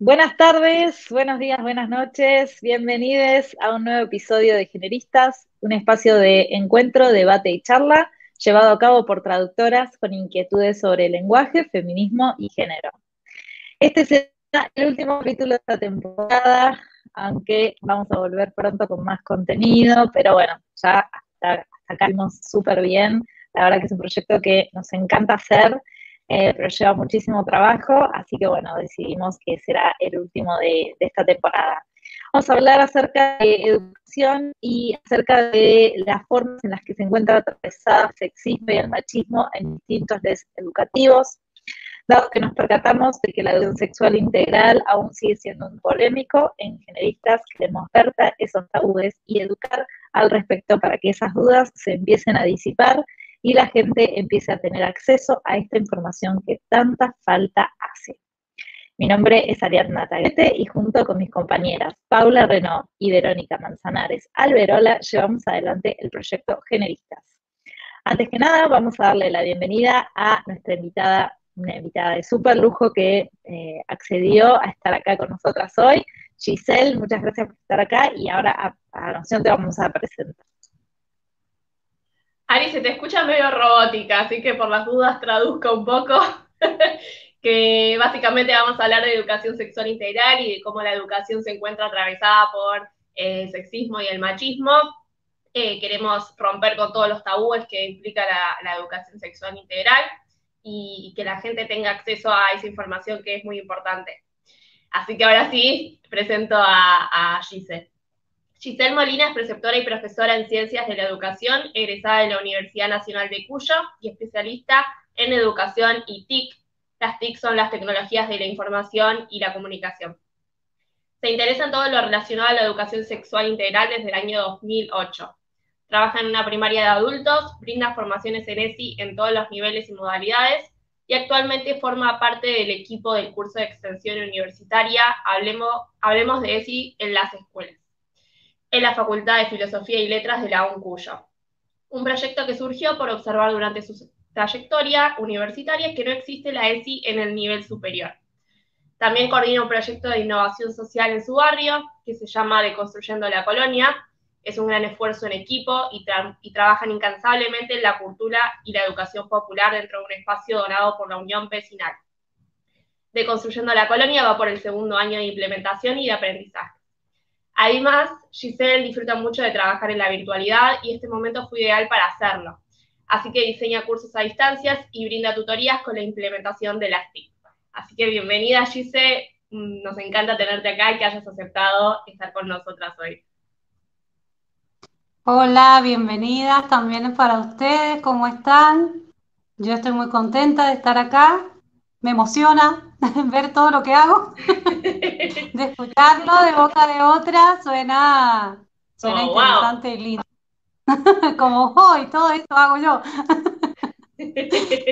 buenas tardes, buenos días, buenas noches, bienvenidos a un nuevo episodio de Generistas, un espacio de encuentro, debate y charla llevado a cabo por traductoras con inquietudes sobre lenguaje, feminismo y género. Este será el último capítulo de esta temporada, aunque vamos a volver pronto con más contenido, pero bueno, ya hasta, acá vimos súper bien. La verdad que es un proyecto que nos encanta hacer, eh, pero lleva muchísimo trabajo, así que bueno, decidimos que será el último de, de esta temporada. Vamos a hablar acerca de educación y acerca de las formas en las que se encuentra atravesada el sexismo y el machismo en distintos educativos, dado que nos percatamos de que la educación sexual integral aún sigue siendo un polémico, en generistas queremos ver esos tabúes y educar al respecto para que esas dudas se empiecen a disipar y la gente empiece a tener acceso a esta información que tanta falta hace. Mi nombre es Ariadna Taguete y junto con mis compañeras Paula Renault y Verónica Manzanares Alberola llevamos adelante el proyecto Generistas. Antes que nada, vamos a darle la bienvenida a nuestra invitada, una invitada de súper lujo que eh, accedió a estar acá con nosotras hoy. Giselle, muchas gracias por estar acá y ahora a, a noción te vamos a presentar. Ari, se te escucha medio robótica, así que por las dudas traduzca un poco. que básicamente vamos a hablar de educación sexual integral y de cómo la educación se encuentra atravesada por el eh, sexismo y el machismo. Eh, queremos romper con todos los tabúes que implica la, educación sexual integral y, que la gente tenga acceso a esa información que es muy importante. Así que ahora sí, presento a, a Giselle. Giselle Molina es preceptora y profesora en Ciencias de la Educación, egresada de la Universidad Nacional de Cuyo y especialista en Educación y TIC las TIC son las tecnologías de la información y la comunicación. Se interesa en todo lo relacionado a la educación sexual integral desde el año 2008. Trabaja en una primaria de adultos, brinda formaciones en ESI en todos los niveles y modalidades y actualmente forma parte del equipo del curso de extensión universitaria Hablemos, Hablemos de ESI en las escuelas, en la Facultad de Filosofía y Letras de la UNCUYO. Un proyecto que surgió por observar durante sus trayectoria universitaria que no existe la ESI en el nivel superior. También coordina un proyecto de innovación social en su barrio que se llama Deconstruyendo la Colonia. Es un gran esfuerzo en equipo y, y trabajan incansablemente en la cultura y la educación popular dentro de un espacio donado por la Unión Vecinal. Deconstruyendo la Colonia va por el segundo año de implementación y de aprendizaje. Además, Giselle disfruta mucho de trabajar en la virtualidad y este momento fue ideal para hacerlo así que diseña cursos a distancias y brinda tutorías con la implementación de las TIC. Así que bienvenida Gise, mm, nos encanta tenerte acá y que hayas aceptado estar con nosotras hoy. Hola, bienvenidas también para ustedes, ¿cómo están? Yo estoy muy contenta de estar acá, me emociona ver todo lo que hago, de escucharlo de boca de otra, suena, suena oh, interesante y lindo. Como hoy, todo esto hago yo.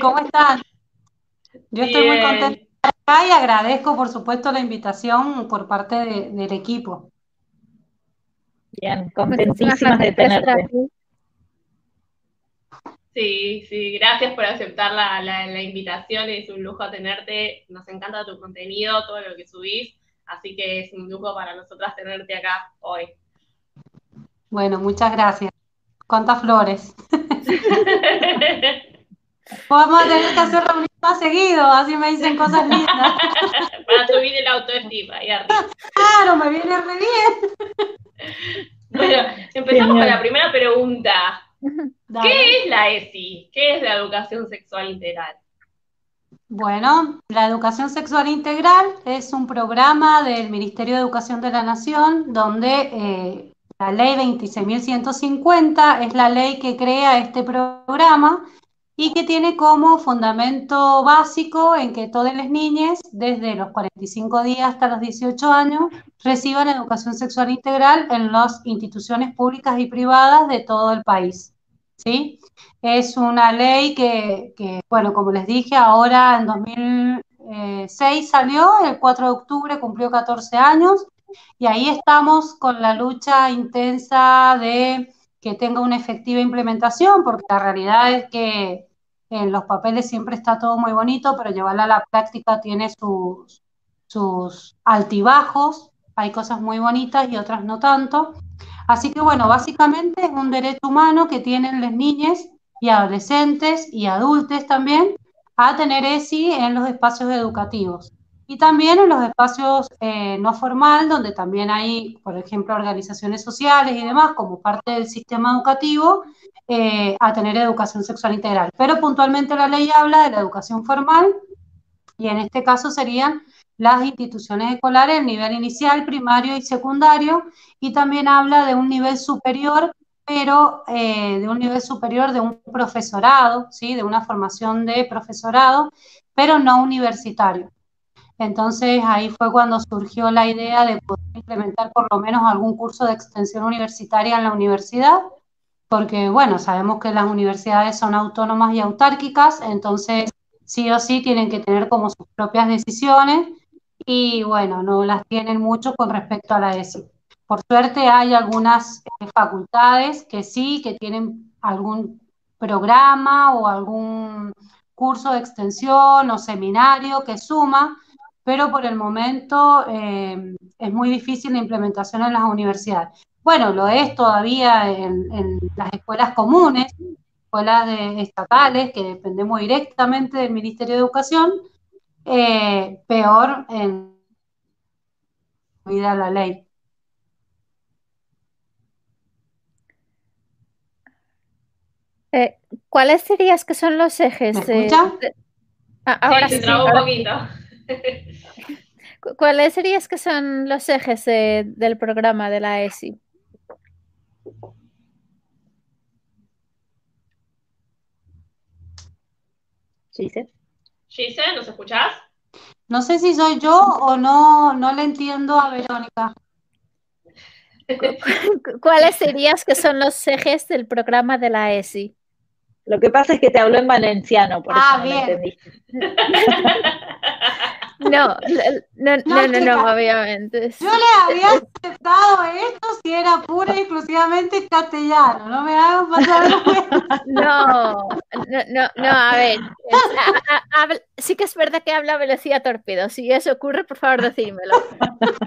¿Cómo están? Yo estoy muy contenta acá y agradezco, por supuesto, la invitación por parte del equipo. Bien, contentísimas de tenerte. Sí, sí, gracias por aceptar la, la, invitación, es un lujo tenerte, nos encanta tu contenido, todo lo que subís, así que es un lujo para nosotras tenerte acá hoy. Bueno, muchas gracias. ¿Cuántas flores? Vamos a tener que hacer reuniones más seguido, así me dicen cosas lindas. Para subir el autoestima ahí arriba. Claro, me viene re bien. Bueno, empezamos con la primera pregunta. ¿Qué es la ESI? ¿Qué es la educación sexual integral? Bueno, la educación sexual integral es un programa del Ministerio de Educación de la Nación donde eh, la ley 26.150 es la ley que crea este programa y que tiene como fundamento básico en que todas las niñas, desde los 45 días hasta los 18 años, reciban educación sexual integral en las instituciones públicas y privadas de todo el país. ¿sí? Es una ley que, que bueno, como les dije, ahora en 2006 salió, el 4 de octubre cumplió 14 años y ahí estamos con la lucha intensa de que tenga una efectiva implementación, porque la realidad es que en los papeles siempre está todo muy bonito, pero llevarla a la práctica tiene sus, altibajos, hay cosas muy bonitas y otras no tanto. Así que bueno, básicamente es un derecho humano que tienen las niñas y adolescentes y adultos también a tener ESI en los espacios educativos. Y también en los espacios eh, no formal, donde también hay, por ejemplo, organizaciones sociales y demás, como parte del sistema educativo, eh, a tener educación sexual integral. Pero puntualmente la ley habla de la educación formal, y en este caso serían las instituciones escolares, el nivel inicial, primario y secundario, y también habla de un nivel superior, pero eh, de un nivel superior de un profesorado, ¿sí? de una formación de profesorado, pero no universitario. Entonces ahí fue cuando surgió la idea de poder implementar por lo menos algún curso de extensión universitaria en la universidad, porque bueno, sabemos que las universidades son autónomas y autárquicas, entonces sí o sí tienen que tener como sus propias decisiones y bueno, no las tienen mucho con respecto a la ESI. Por suerte hay algunas eh, facultades que sí, que tienen algún programa o algún curso de extensión o seminario que suma, pero por el momento eh, es muy difícil la implementación en las universidades. Bueno, lo es todavía en, las escuelas comunes, escuelas estatales, que dependemos directamente del Ministerio de Educación, eh, peor en la ley. Eh, ¿Cuáles dirías que son los ejes? ¿Me ah, ahora sí, un poquito. ¿Cuáles dirías que son los ejes del programa de la ESI? Gise. Gise, ¿nos escuchás? No sé si soy yo o no, no le entiendo a Verónica. ¿Cuáles dirías que son los ejes del programa de la ESI? Lo que pasa es que te habló en valenciano, por ah, eso no entendí. No, no, no, no, obviamente. Yo le había aceptado esto si era pura y exclusivamente castellano, no me hagan pasar No, no, no, no, a ver, sí que es verdad que habla velocidad torpedo, si eso ocurre, por favor, decídmelo.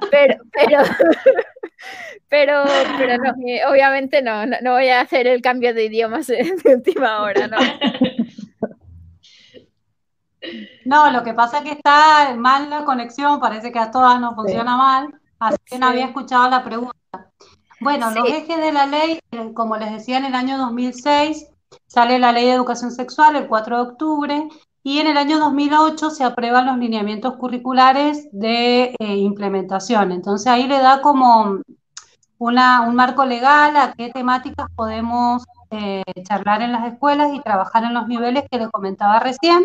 Pero, pero, pero, pero no, obviamente no, no, voy a hacer el cambio de idiomas de última hora, ¿no? No, lo que pasa es que está mal la conexión, parece que a todas no funciona mal, así que no había escuchado la pregunta. Bueno, los ejes de la ley, eh, como les decía, en el año 2006 sale la ley de educación sexual el 4 de octubre y en el año 2008 se aprueban los lineamientos curriculares de eh, implementación. Entonces ahí le da como una, un marco legal a qué temáticas podemos eh, charlar en las escuelas y trabajar en los niveles que les comentaba recién.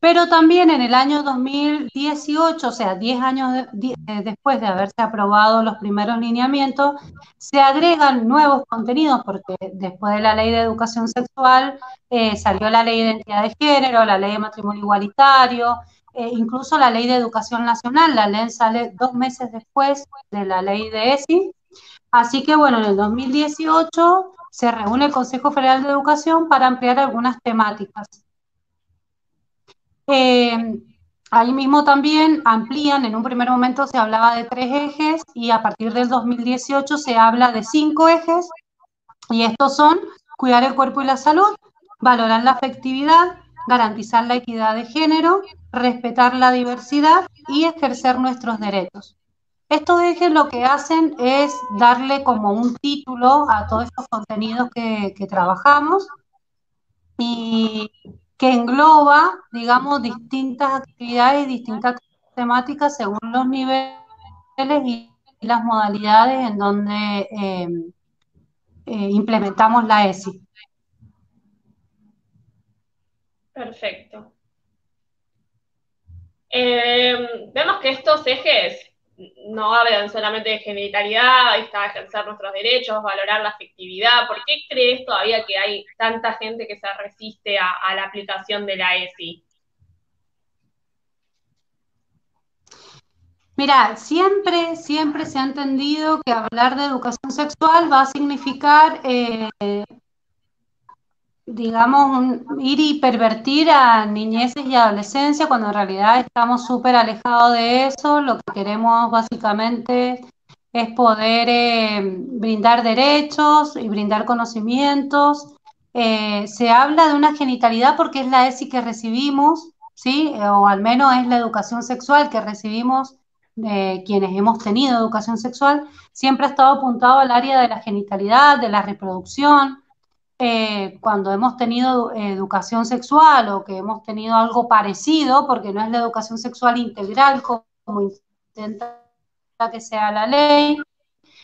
Pero también en el año 2018, o sea, 10 años eh, después de haberse aprobado los primeros lineamientos, se agregan nuevos contenidos, porque después de la ley de educación sexual eh, salió la ley de identidad de género, la ley de matrimonio igualitario, eh, incluso la ley de educación nacional, la ley sale dos meses después de la ley de ESI. Así que bueno, en el 2018 se reúne el Consejo Federal de Educación para ampliar algunas temáticas. Eh, ahí mismo también amplían, en un primer momento se hablaba de tres ejes y a partir del 2018 se habla de cinco ejes y estos son cuidar el cuerpo y la salud, valorar la afectividad, garantizar la equidad de género, respetar la diversidad y ejercer nuestros derechos. Estos ejes lo que hacen es darle como un título a todos estos contenidos que, que trabajamos y que engloba, digamos, distintas actividades y distintas temáticas según los niveles y las modalidades en donde em, eh, implementamos la ESI. Perfecto. Em, vemos que estos ejes no hablan solamente de genitalidad, está ejercer nuestros derechos, valorar la afectividad. ¿Por qué crees todavía que hay tanta gente que se resiste a, la aplicación de la ESI? Mira, siempre, siempre se ha entendido que hablar de educación sexual va a significar eh, digamos, ir y pervertir a niñeces y adolescencia cuando en realidad estamos súper alejados de eso. Lo que queremos básicamente es poder eh, brindar derechos y brindar conocimientos. Eh, se habla de una genitalidad porque es la ESI que recibimos, ¿sí? o al menos es la educación sexual que recibimos de quienes hemos tenido educación sexual, siempre ha estado apuntado al área de la genitalidad, de la reproducción. Eh, cuando hemos tenido educación sexual o que hemos tenido algo parecido, porque no es la educación sexual integral como intenta que sea la ley,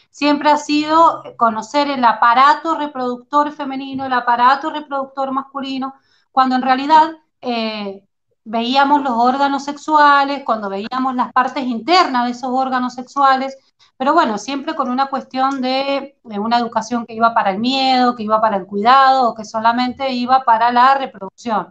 siempre ha sido conocer el aparato reproductor femenino, el aparato reproductor masculino, cuando en realidad eh, veíamos los órganos sexuales, cuando veíamos las partes internas de esos órganos sexuales, pero bueno, siempre con una cuestión de, una educación que iba para el miedo, que iba para el cuidado, o que solamente iba para la reproducción.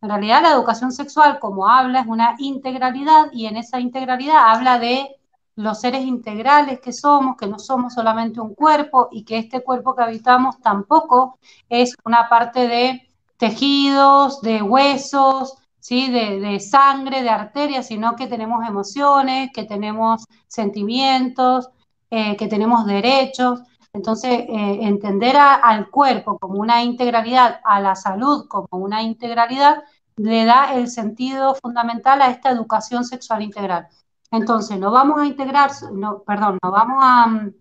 En realidad la educación sexual, como habla, es una integralidad y en esa integralidad habla de los seres integrales que somos, que no somos solamente un cuerpo y que este cuerpo que habitamos tampoco es una parte de tejidos, de huesos, ¿sí? de, sangre, de arterias, sino que tenemos emociones, que tenemos sentimientos, eh, que tenemos derechos. Entonces, eh, entender al cuerpo como una integralidad, a la salud como una integralidad, le da el sentido fundamental a esta educación sexual integral. Entonces, no vamos a integrar, no, perdón, no vamos a, mm,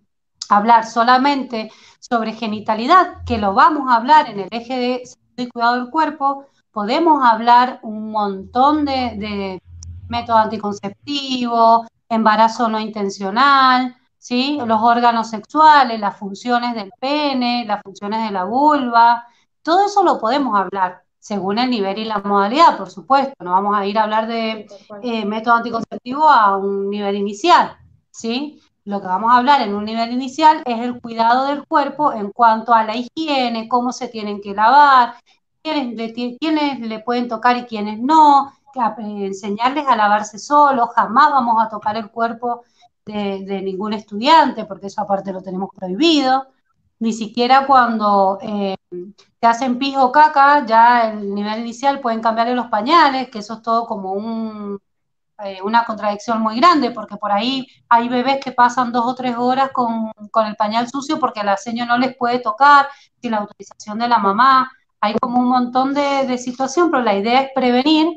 hablar solamente sobre genitalidad, que lo vamos a hablar en el eje de salud y cuidado del cuerpo, podemos hablar un montón de, de métodos anticonceptivos, embarazo no intencional, ¿sí? los órganos sexuales, las funciones del pene, las funciones de la vulva, todo eso lo podemos hablar según el nivel y la modalidad, por supuesto. No vamos a ir a hablar de eh, método anticonceptivo a un nivel inicial, ¿sí? Lo que vamos a hablar en un nivel inicial es el cuidado del cuerpo en cuanto a la higiene, cómo se tienen que lavar, quiénes le, pueden tocar y quiénes no, eh, enseñarles a lavarse solos, jamás vamos a tocar el cuerpo de, ningún estudiante, porque eso aparte lo tenemos prohibido ni siquiera cuando eh, te hacen pis o caca, ya el nivel inicial pueden cambiarle los pañales, que eso es todo como eh, una contradicción muy grande, porque por ahí hay bebés que pasan dos o tres horas con, el pañal sucio porque la seño no les puede tocar, sin la autorización de la mamá. Hay como un montón de, de situación, pero la idea es prevenir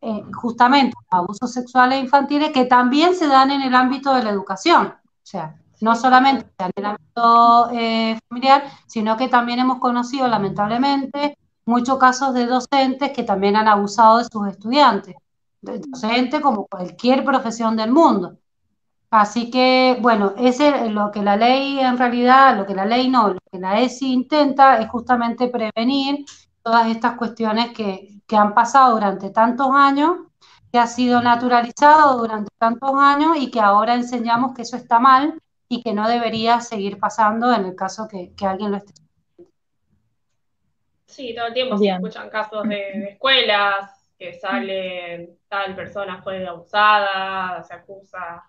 eh, justamente abusos sexuales infantiles que también se dan en el ámbito de la educación. O sea, no solamente en el ámbito eh, familiar, sino que también hemos conocido, lamentablemente, muchos casos de docentes que también han abusado de sus estudiantes, de docentes como cualquier profesión del mundo. Así que, bueno, ese lo que la ley en realidad, lo que la ley no, lo que la ESI intenta es justamente prevenir todas estas cuestiones que, que han pasado durante tantos años, que ha sido naturalizado durante tantos años y que ahora enseñamos que eso está mal y que no debería seguir pasando en el caso que, alguien lo esté. Sí, todo el tiempo se escuchan casos de, escuelas que sale tal persona fue abusada, se acusa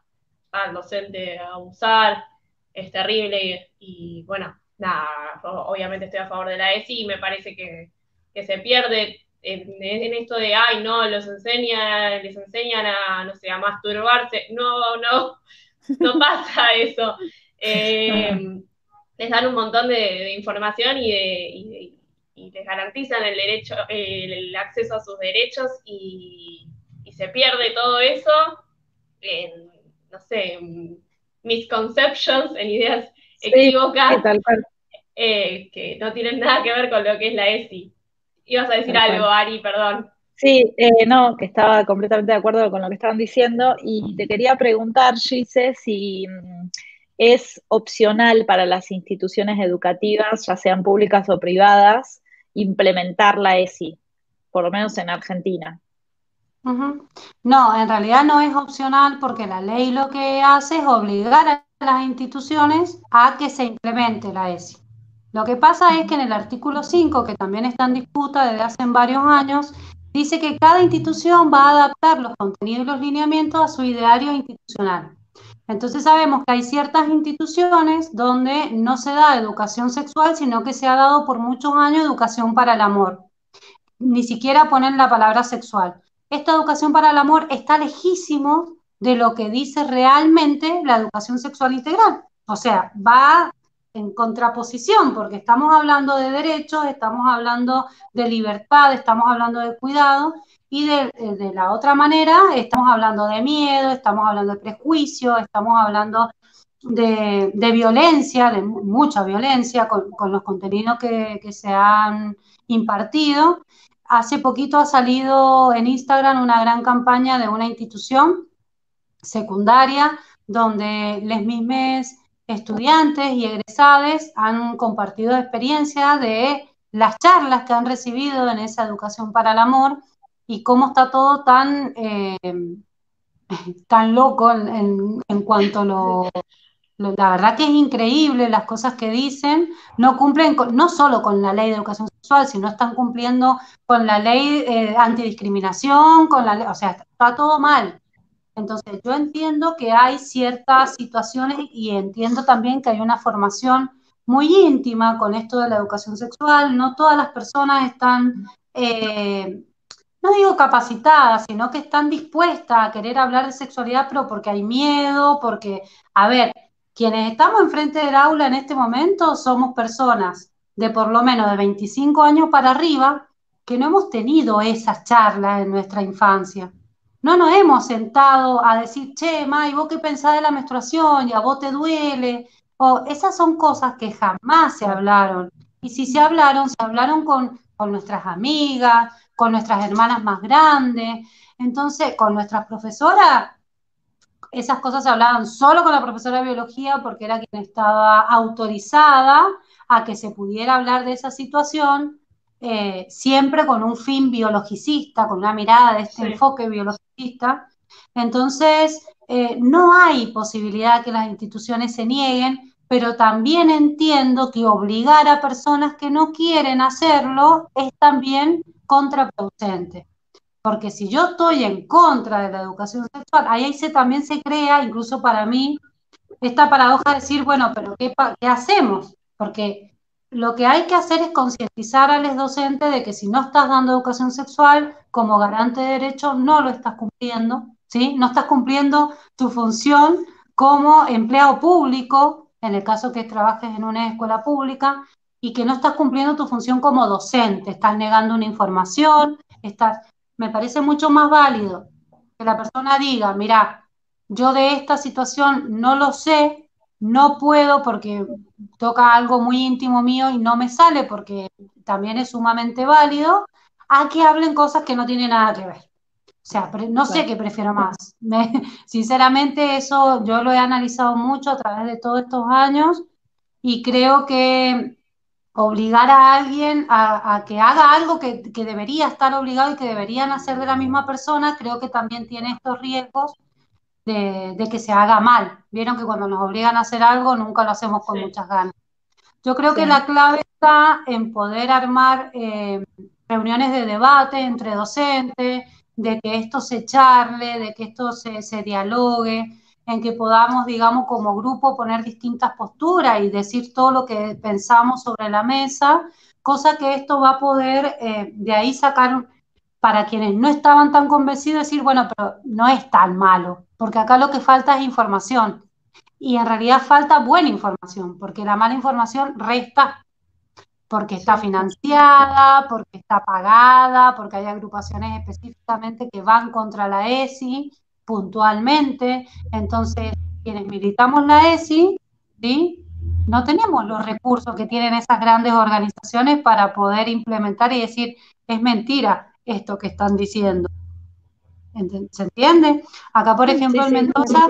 al docente de abusar, es terrible y, bueno, nada, obviamente estoy a favor de la ESI y me parece que, se pierde en, esto de, ay, no, los enseñan, les enseñan a, no sé, a masturbarse. No, no, no pasa eso. Eh, les dan un montón de, información y, les garantizan el derecho, el, acceso a sus derechos y, se pierde todo eso en, no sé, misconceptions, en ideas equivocadas eh, que no tienen nada que ver con lo que es la ESI. Ibas a decir algo, Ari, perdón. Sí, eh, no, que estaba completamente de acuerdo con lo que estaban diciendo y te quería preguntar, Gise, si mm, es opcional para las instituciones educativas, ya sean públicas o privadas, implementar la ESI, por lo menos en Argentina. No, en realidad no es opcional porque la ley lo que hace es obligar a las instituciones a que se implemente la ESI. Lo que pasa es que en el artículo 5, que también está en disputa desde hace varios años, dice que cada institución va a adaptar los contenidos y los lineamientos a su ideario institucional. Entonces sabemos que hay ciertas instituciones donde no se da educación sexual, sino que se ha dado por muchos años educación para el amor. Ni siquiera ponen la palabra sexual. Esta educación para el amor está lejísimo de lo que dice realmente la educación sexual integral. O sea, va en contraposición, porque estamos hablando de derechos, estamos hablando de libertad, estamos hablando de cuidado, y de, la otra manera estamos hablando de miedo, estamos hablando de prejuicio, estamos hablando de, violencia, de mucha violencia con, los contenidos que, se han impartido. Hace poquito ha salido en Instagram una gran campaña de una institución secundaria donde les mismos estudiantes y egresados han compartido experiencias de las charlas que han recibido en esa educación para el amor y cómo está todo tan, eh, tan loco en, cuanto a lo, La verdad que es increíble las cosas que dicen, no cumplen no solo con la ley de educación sexual, sino están cumpliendo con la ley eh, antidiscriminación, con la o sea, está todo mal. Entonces, yo entiendo que hay ciertas situaciones y entiendo también que hay una formación muy íntima con esto de la educación sexual. No todas las personas están, eh, no digo capacitadas, sino que están dispuestas a querer hablar de sexualidad, pero porque hay miedo, porque, a ver, quienes estamos enfrente del aula en este momento somos personas de por lo menos de 25 años para arriba que no hemos tenido esas charlas en nuestra infancia. No nos hemos sentado a decir, che, May, ¿vos qué pensás de la menstruación? ¿Y a vos te duele? O esas son cosas que jamás se hablaron. Y si se hablaron, se hablaron con, con nuestras amigas, con nuestras hermanas más grandes. Entonces, con nuestras profesoras, esas cosas se hablaban solo con la profesora de biología porque era quien estaba autorizada a que se pudiera hablar de esa situación eh, siempre con un fin biologicista, con una mirada de este enfoque biologicista. Entonces, eh, no hay posibilidad que las instituciones se nieguen, pero también entiendo que obligar a personas que no quieren hacerlo es también contraproducente. Porque si yo estoy en contra de la educación sexual, ahí se, también se crea, incluso para mí, esta paradoja de decir, bueno, pero ¿qué, hacemos? Porque lo que hay que hacer es concientizar a los docentes de que si no estás dando educación sexual como garante de derechos, no lo estás cumpliendo, ¿sí? No estás cumpliendo tu función como empleado público, en el caso que trabajes en una escuela pública, y que no estás cumpliendo tu función como docente, estás negando una información, estás... Me parece mucho más válido que la persona diga, mira, yo de esta situación no lo sé, no puedo porque toca algo muy íntimo mío y no me sale porque también es sumamente válido, a que hablen cosas que no tienen nada que ver. O sea, no sé qué prefiero más. sinceramente, eso yo lo he analizado mucho a través de todos estos años y creo que obligar a alguien a, que haga algo que, que, debería estar obligado y que deberían hacer de la misma persona, creo que también tiene estos riesgos de, que se haga mal. Vieron que cuando nos obligan a hacer algo nunca lo hacemos con muchas ganas. Yo creo que la clave está en poder armar eh, reuniones de debate entre docentes, de que esto se charle, de que esto se, se, dialogue, en que podamos, digamos, como grupo poner distintas posturas y decir todo lo que pensamos sobre la mesa, cosa que esto va a poder eh, de ahí sacar para quienes no estaban tan convencidos, decir, bueno, pero no es tan malo, porque acá lo que falta es información. Y en realidad falta buena información, porque la mala información resta, porque está financiada, porque está pagada, porque hay agrupaciones específicamente que van contra la ESI puntualmente. Entonces, quienes militamos la ESI, ¿sí? no tenemos los recursos que tienen esas grandes organizaciones para poder implementar y decir, es mentira, esto que están diciendo. ¿Se entiende? Acá, por ejemplo, en Mendoza,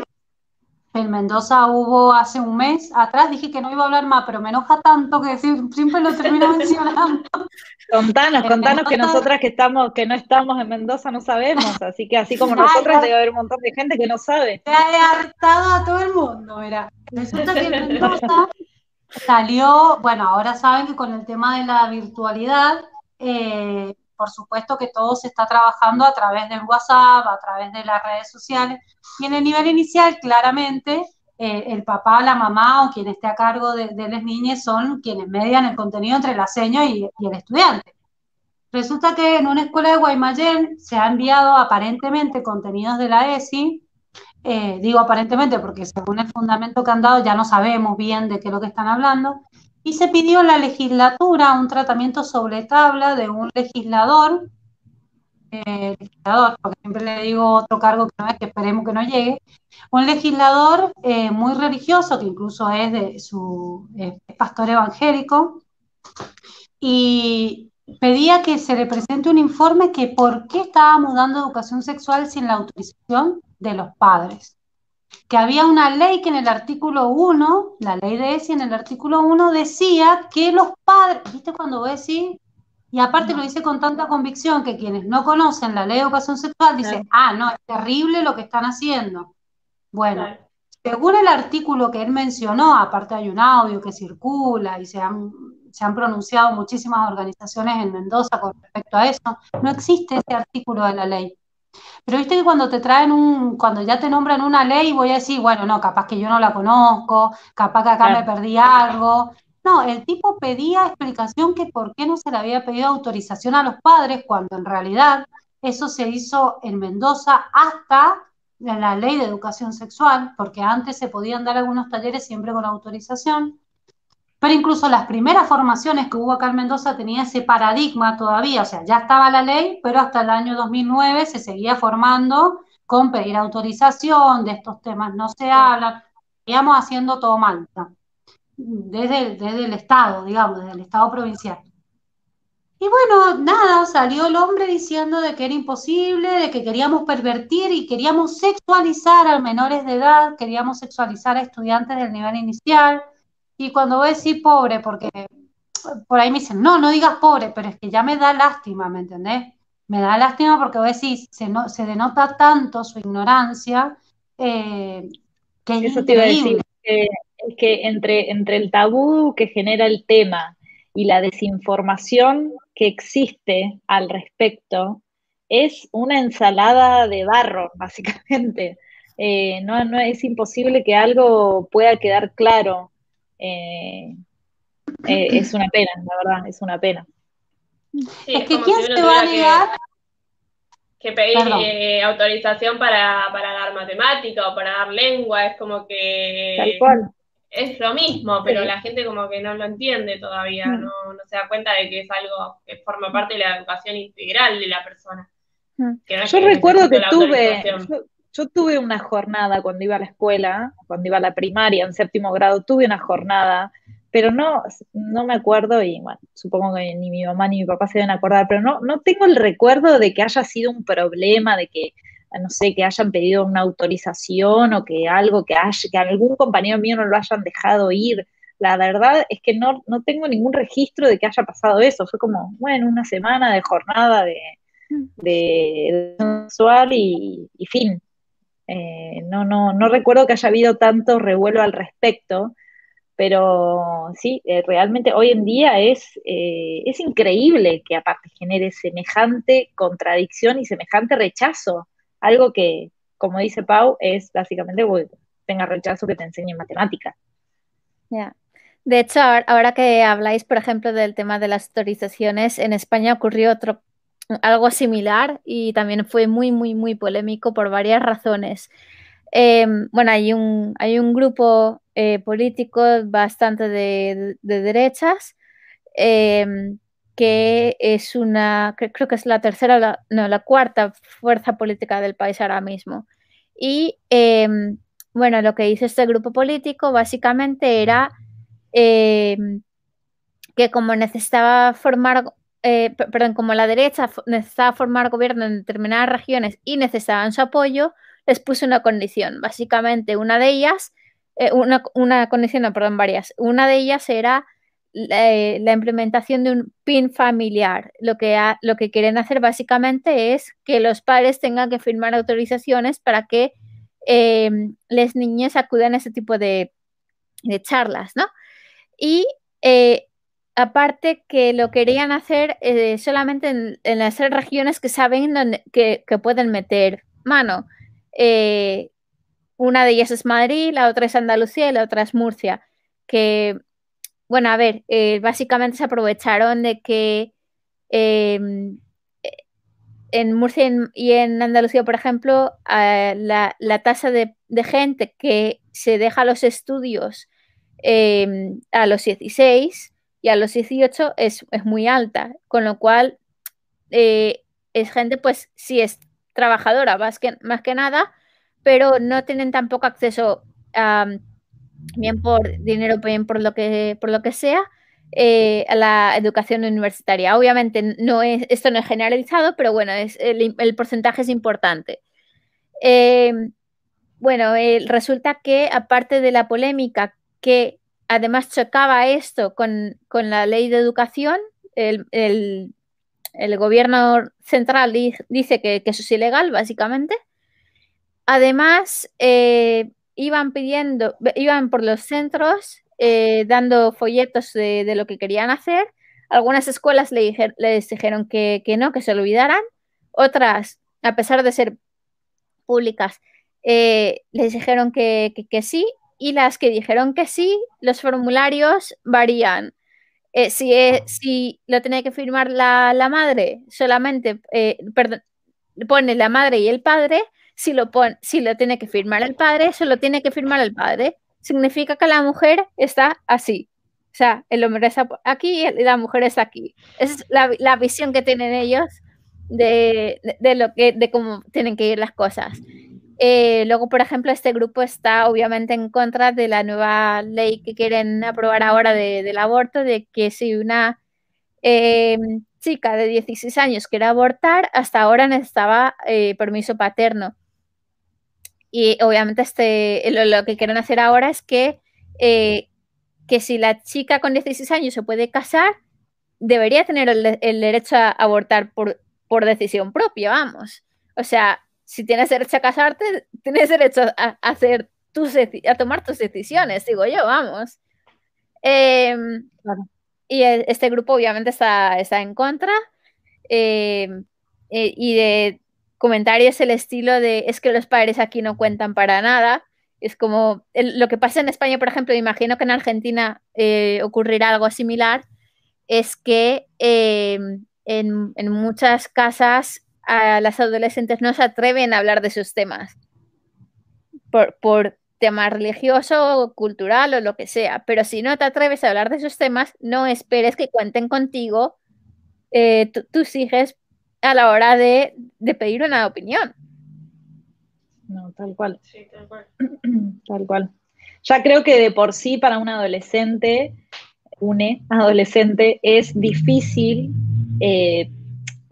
en Mendoza hubo hace un mes atrás, dije que no iba a hablar más, pero me enoja tanto que siempre lo termino mencionando. Contanos, contanos que nosotras que estamos, que no estamos en Mendoza no sabemos, así que así como nosotras debe haber un montón de gente que no sabe. Se ha hartado a todo el mundo, mira. Resulta que en Mendoza salió, bueno, ahora saben que con el tema de la virtualidad, eh, por supuesto que todo se está trabajando a través del WhatsApp, a través de las redes sociales. Y en el nivel inicial, claramente, eh, el papá, la mamá o quien esté a cargo de, las niñas son quienes median el contenido entre la seño y, el estudiante. Resulta que en una escuela de Guaymallén se ha enviado aparentemente contenidos de la ESI, eh, digo aparentemente porque según el fundamento que han dado ya no sabemos bien de qué es lo que están hablando, y se pidió en la legislatura un tratamiento sobre tabla de un legislador, eh, legislador, porque siempre le digo otro cargo que no es, que esperemos que no llegue, un legislador eh, muy religioso, que incluso es de su pastor evangélico, y pedía que se le presente un informe que por qué estábamos dando educación sexual sin la autorización de los padres que había una ley que en el artículo 1, la ley de ESI en el artículo 1 decía que los padres, ¿viste cuando vos decís? Y aparte lo dice con tanta convicción que quienes no conocen la ley de educación sexual dicen, ah, no, es terrible lo que están haciendo. Bueno, según el artículo que él mencionó, aparte hay un audio que circula y se han, se han pronunciado muchísimas organizaciones en Mendoza con respecto a eso, no existe ese artículo de la ley. Pero viste que cuando te traen un, cuando ya te nombran una ley, voy a decir, bueno, no, capaz que yo no la conozco, capaz que acá me perdí algo. No, el tipo pedía explicación que por qué no se le había pedido autorización a los padres, cuando en realidad eso se hizo en Mendoza hasta la ley de educación sexual, porque antes se podían dar algunos talleres siempre con autorización. Pero incluso las primeras formaciones que hubo acá en Mendoza tenía ese paradigma todavía, o sea, ya estaba la ley, pero hasta el año 2009 se seguía formando con pedir autorización, de estos temas no se hablan, seguíamos haciendo todo mal, desde, desde el Estado, digamos, desde el Estado provincial. Y bueno, nada, salió el hombre diciendo de que era imposible, de que queríamos pervertir y queríamos sexualizar a menores de edad, queríamos sexualizar a estudiantes del nivel inicial, y cuando voy a decir pobre, porque por ahí me dicen, no, no digas pobre, pero es que ya me da lástima, ¿me entendés? Me da lástima porque voy a decir, se, no, se denota tanto su ignorancia eh, que es Eso te iba a decir, que, que entre, entre el tabú que genera el tema y la desinformación que existe al respecto, es una ensalada de barro, básicamente. Eh, no, no es imposible que algo pueda quedar claro eh, eh, es una pena, la verdad, es una pena. es, que ¿quién se va a negar? Que, pedir eh, autorización para, dar matemática o para dar lengua, es como que... Es lo mismo, pero la gente como que no lo entiende todavía, mm. no, se da cuenta de que es algo que forma parte de la educación integral de la persona. Mm. yo recuerdo que tuve, yo tuve una jornada cuando iba a la escuela, cuando iba a la primaria, en séptimo grado, tuve una jornada, pero no, no me acuerdo, y bueno, supongo que ni mi mamá ni mi papá se deben acordar, pero no, no tengo el recuerdo de que haya sido un problema, de que, no sé, que hayan pedido una autorización o que algo, que, haya, que algún compañero mío no lo hayan dejado ir. La verdad es que no, no tengo ningún registro de que haya pasado eso. Fue como, bueno, una semana de jornada de, de, sexual y, y fin. Eh, no, no, no recuerdo que haya habido tanto revuelo al respecto, pero sí, eh, realmente hoy en día es, eh, es increíble que aparte genere semejante contradicción y semejante rechazo, algo que, como dice Pau, es básicamente tenga rechazo que te enseñe matemáticas. De hecho, ahora que habláis, por ejemplo, del tema de las autorizaciones, en España ocurrió otro algo similar y también fue muy, muy, muy polémico por varias razones. Em, bueno, hay un, hay un grupo eh, político bastante de, derechas em, que es una, creo que es la tercera, no, la cuarta fuerza política del país ahora mismo. Y em, bueno, lo que hizo este grupo político básicamente era que como necesitaba formar eh, perdón, como la derecha necesitaba formar gobierno en determinadas regiones y necesitaban su apoyo, les puse una condición. Básicamente, una de ellas, eh, una, una, condición, no, perdón, varias. Una de ellas era eh, la, implementación de un PIN familiar. Lo que, lo que quieren hacer básicamente es que los padres tengan que firmar autorizaciones para que em, las niñas acudan a ese tipo de, de charlas, ¿no? Y aparte que lo querían hacer eh, solamente en, las regiones que saben que, pueden meter mano. Eh, una de ellas es Madrid, la otra es Andalucía y la otra es Murcia. Que, bueno, a ver, eh, básicamente se aprovecharon de que em, en Murcia y en Andalucía, por ejemplo, la, tasa de, gente que se deja los estudios em, a los 16 y a los 18 es, muy alta, con lo cual eh, es gente, pues sí es trabajadora más que, más que nada, pero no tienen tampoco acceso bien por dinero, bien por lo que, por lo que sea, eh, a la educación universitaria. Obviamente no es, esto no es generalizado, pero bueno, es, el, porcentaje es importante. Eh, bueno, resulta que aparte de la polémica que además chocaba esto con, la ley de educación. El, gobierno central dice que, eso es ilegal, básicamente. Además, eh, iban pidiendo, iban por los centros eh, dando folletos de, lo que querían hacer. Algunas escuelas le les dijeron que, no, que se olvidaran. Otras, a pesar de ser públicas, eh, les dijeron que, sí y las que dijeron que sí, los formularios varían. Eh, si, si lo tiene que firmar la, madre, solamente, eh, perdón, pone la madre y el padre, si lo, si lo tiene que firmar el padre, solo tiene que firmar el padre. Significa que la mujer está así. O sea, el hombre está aquí y la mujer está aquí. Esa es la, visión que tienen ellos de, de, lo que, de cómo tienen que ir las cosas. Eh, luego, por ejemplo, este grupo está obviamente en contra de la nueva ley que quieren aprobar ahora del aborto, de que si una eh, chica de 16 años quiere abortar, hasta ahora necesitaba eh, permiso paterno. Y obviamente este, lo, que quieren hacer ahora es que, que si la chica con 16 años se puede casar, debería tener el, el derecho a abortar por, por decisión propia, vamos. O sea, si tienes derecho a casarte, tienes derecho a, hacer tus, a tomar tus decisiones, digo yo, vamos. Em, y e, este grupo obviamente está, está en contra. Em, e, y de comentarios el estilo de es que los padres aquí no cuentan para nada. Es como lo que pasa en España, por ejemplo, imagino que en Argentina eh, ocurrirá algo similar, es que em, en, en, muchas casas a las adolescentes no se atreven a hablar de esos temas por, por tema religioso, cultural o lo que sea. Pero si no te atreves a hablar de esos temas, no esperes que cuenten contigo eh, tus hijos a la hora de, pedir una opinión. No, tal cual. Sí, tal cual. tal cual. Ya creo que de por sí para un adolescente, une adolescente, es difícil eh,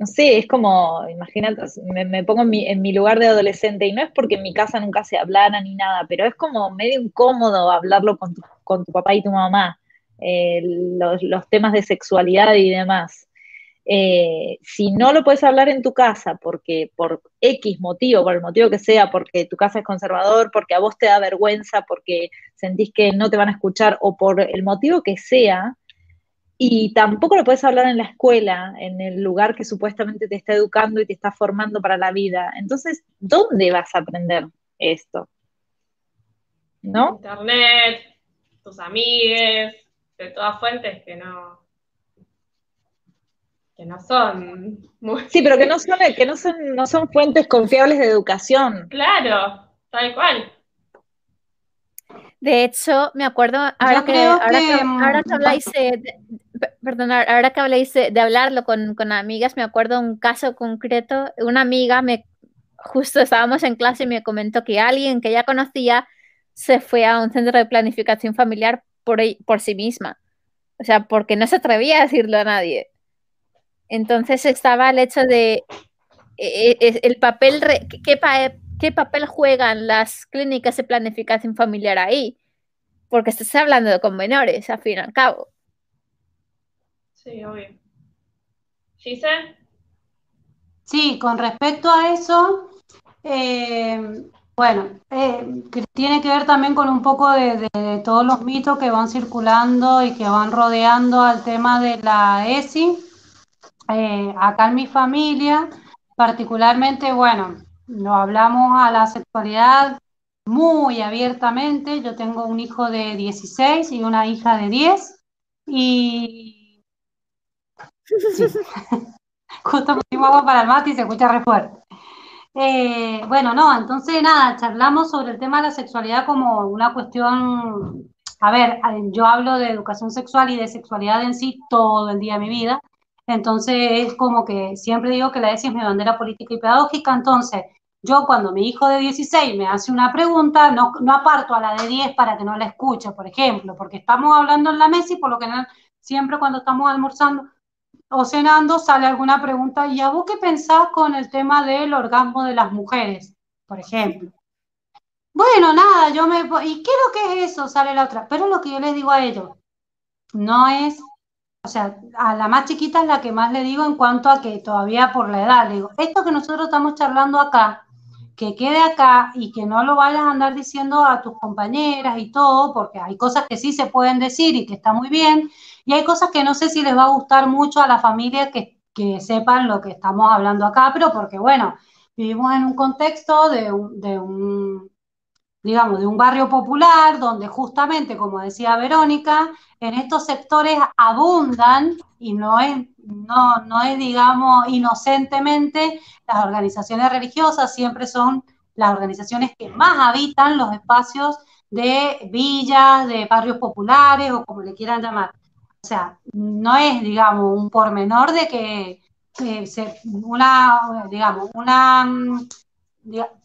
no sé, es como, imagínate, me, pongo en mi, lugar de adolescente y no es porque en mi casa nunca se hablara ni nada, pero es como medio incómodo hablarlo con tu, con tu papá y tu mamá, eh, los, temas de sexualidad y demás. Eh, si no lo puedes hablar en tu casa porque por X motivo, por el motivo que sea, porque tu casa es conservador, porque a vos te da vergüenza, porque sentís que no te van a escuchar o por el motivo que sea, y tampoco lo puedes hablar en la escuela, en el lugar que supuestamente te está educando y te está formando para la vida. Entonces, ¿dónde vas a aprender esto? ¿No? Internet, tus amigues, de todas fuentes que no que no son Sí, pero que no son que no son no son fuentes confiables de educación. Claro, tal cual. De hecho, me acuerdo, ahora que, ahora, que, habláis de, perdón, ahora que habláis de, hablarlo con, con, amigas, me acuerdo un caso concreto, una amiga me, justo estábamos en clase y me comentó que alguien que ella conocía se fue a un centro de planificación familiar por, por sí misma. O sea, porque no se atrevía a decirlo a nadie. Entonces estaba el hecho de e, e, el papel, ¿qué, ¿qué papel juegan las clínicas de planificación familiar ahí? Porque estás hablando con menores, al fin y al cabo. Sí, obvio. ¿Gise? Sí, con respecto a eso, eh, Bueno, eh, que tiene que ver también con un poco de, todos los mitos que van circulando y que van rodeando al tema de la ESI. Eh, acá en mi familia, particularmente, bueno, lo hablamos a la sexualidad muy abiertamente. Yo tengo un hijo de 16 y una hija de 10 y... Sí. Justo pusimos agua para el mate y se escucha re fuerte. Eh, bueno, no, entonces nada, charlamos sobre el tema de la sexualidad como una cuestión, a ver, yo hablo de educación sexual y de sexualidad en sí todo el día de mi vida, entonces es como que siempre digo que la ESI es mi bandera política y pedagógica, entonces yo cuando mi hijo de 16 me hace una pregunta, no, no aparto a la de 10 para que no la escuche, por ejemplo, porque estamos hablando en la mesa y por lo que siempre cuando estamos almorzando o cenando sale alguna pregunta, ¿y a vos qué pensás con el tema del orgasmo de las mujeres, por ejemplo? Bueno, nada, yo me... ¿Y qué lo que es eso? Sale la otra. Pero lo que yo les digo a ellos, no es, o sea, a la más chiquita es la que más le digo en cuanto a que todavía por la edad, le digo, esto que nosotros estamos charlando acá, que quede acá y que no lo vayas a andar diciendo a tus compañeras y todo, porque hay cosas que sí se pueden decir y que está muy bien, y hay cosas que no sé si les va a gustar mucho a la familia que, sepan lo que estamos hablando acá, pero porque, bueno, vivimos en un contexto de un, digamos, de un barrio popular donde justamente, como decía Verónica, en estos sectores abundan y no es, no, no es, digamos, inocentemente, las organizaciones religiosas siempre son las organizaciones que más habitan los espacios de villas, de barrios populares o como le quieran llamar. O sea, no es, digamos, un pormenor de que una, digamos, una,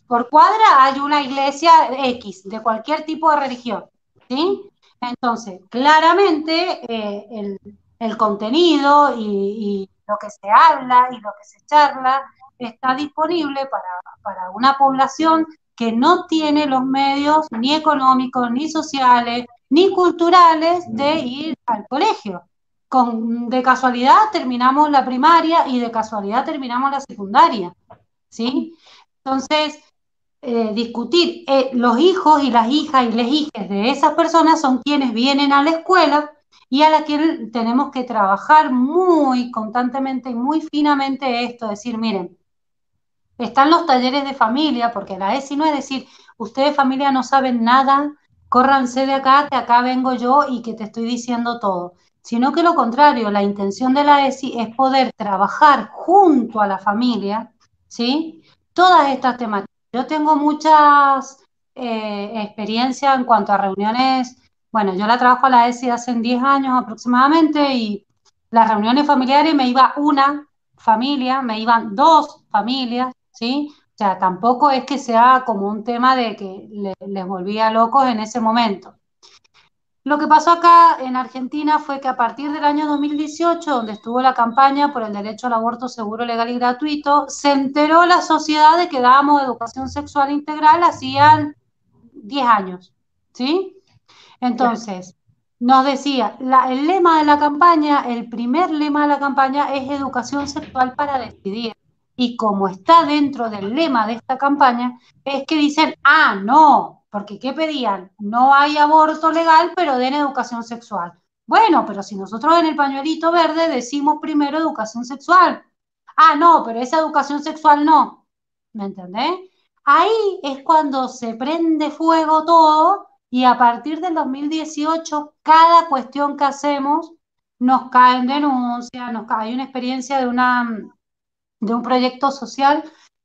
por cuadra hay una iglesia X de cualquier tipo de religión, ¿sí? Entonces, claramente eh, el, contenido y, lo que se habla y lo que se charla está disponible para, para una población que no tiene los medios ni económicos, ni sociales, ni culturales de ir al colegio. Con, de casualidad terminamos la primaria y de casualidad terminamos la secundaria, ¿sí? Entonces, eh, discutir, eh, los hijos y las hijas y las hijas de esas personas son quienes vienen a la escuela y a la que tenemos que trabajar muy constantemente y muy finamente esto, decir, miren, están los talleres de familia, porque la ESI no es decir, ustedes familia no saben nada, córranse de acá, que acá vengo yo y que te estoy diciendo todo, sino que lo contrario, la intención de la ESI es poder trabajar junto a la familia, ¿sí? Todas estas temáticas. Yo tengo muchas eh, experiencias en cuanto a reuniones, bueno, yo la trabajo a la ESI hace 10 años aproximadamente y las reuniones familiares me iba una familia, me iban dos familias, ¿sí? O sea, tampoco es que sea como un tema de que les volvía locos en ese momento. Lo que pasó acá en Argentina fue que a partir del año 2018, donde estuvo la campaña por el derecho al aborto seguro, legal y gratuito, se enteró la sociedad de que dábamos educación sexual integral hacían 10 años, ¿sí? Entonces, nos decía, el lema de la campaña, el primer lema de la campaña es educación sexual para decidir y como está dentro del lema de esta campaña, es que dicen, ah, no, porque ¿qué pedían? No hay aborto legal, pero den educación sexual. Bueno, pero si nosotros en el pañuelito verde decimos primero educación sexual. Ah, no, pero esa educación sexual no. ¿Me entendés? Ahí es cuando se prende fuego todo y a partir del 2018 cada cuestión que hacemos nos cae en denuncia, nos cae. Una experiencia de una de un proyecto social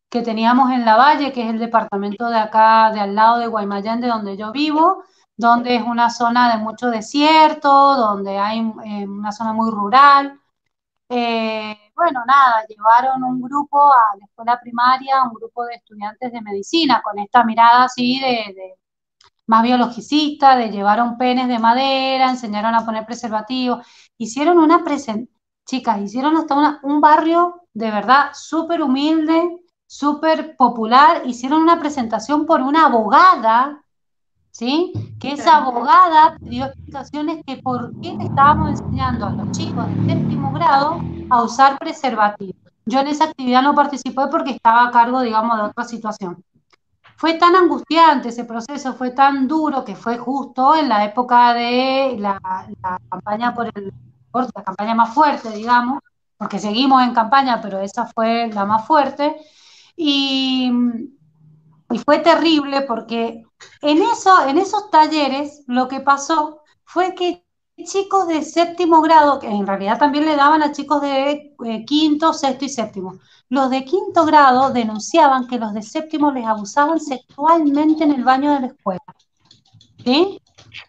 que teníamos en La Valle, que es el departamento de acá, de al lado de Guaymallén, de donde yo vivo, donde es una zona de mucho desierto, donde hay eh, una zona muy rural. Eh, bueno, nada, llevaron un grupo a la escuela primaria, un grupo de estudiantes de medicina, con esta mirada así de, más biologicista, de llevaron penes de madera, enseñaron a poner preservativos, hicieron una presentación, chicas, hicieron hasta un barrio de verdad súper humilde, súper popular, hicieron una presentación por una abogada, ¿sí? Que esa abogada dio explicaciones que por qué estábamos enseñando a los chicos de séptimo grado a usar preservativos. Yo en esa actividad no participé porque estaba a cargo, digamos, de otra situación. fue tan angustiante ese proceso, fue tan duro que fue justo en la época de la, campaña por el la campaña más fuerte, digamos, porque seguimos en campaña, pero esa fue la más fuerte. Y, fue terrible porque en, eso, en esos talleres lo que pasó fue que chicos de séptimo grado, que en realidad también le daban a chicos de eh, quinto, sexto y séptimo, los de quinto grado denunciaban que los de séptimo les abusaban sexualmente en el baño de la escuela. ¿Sí?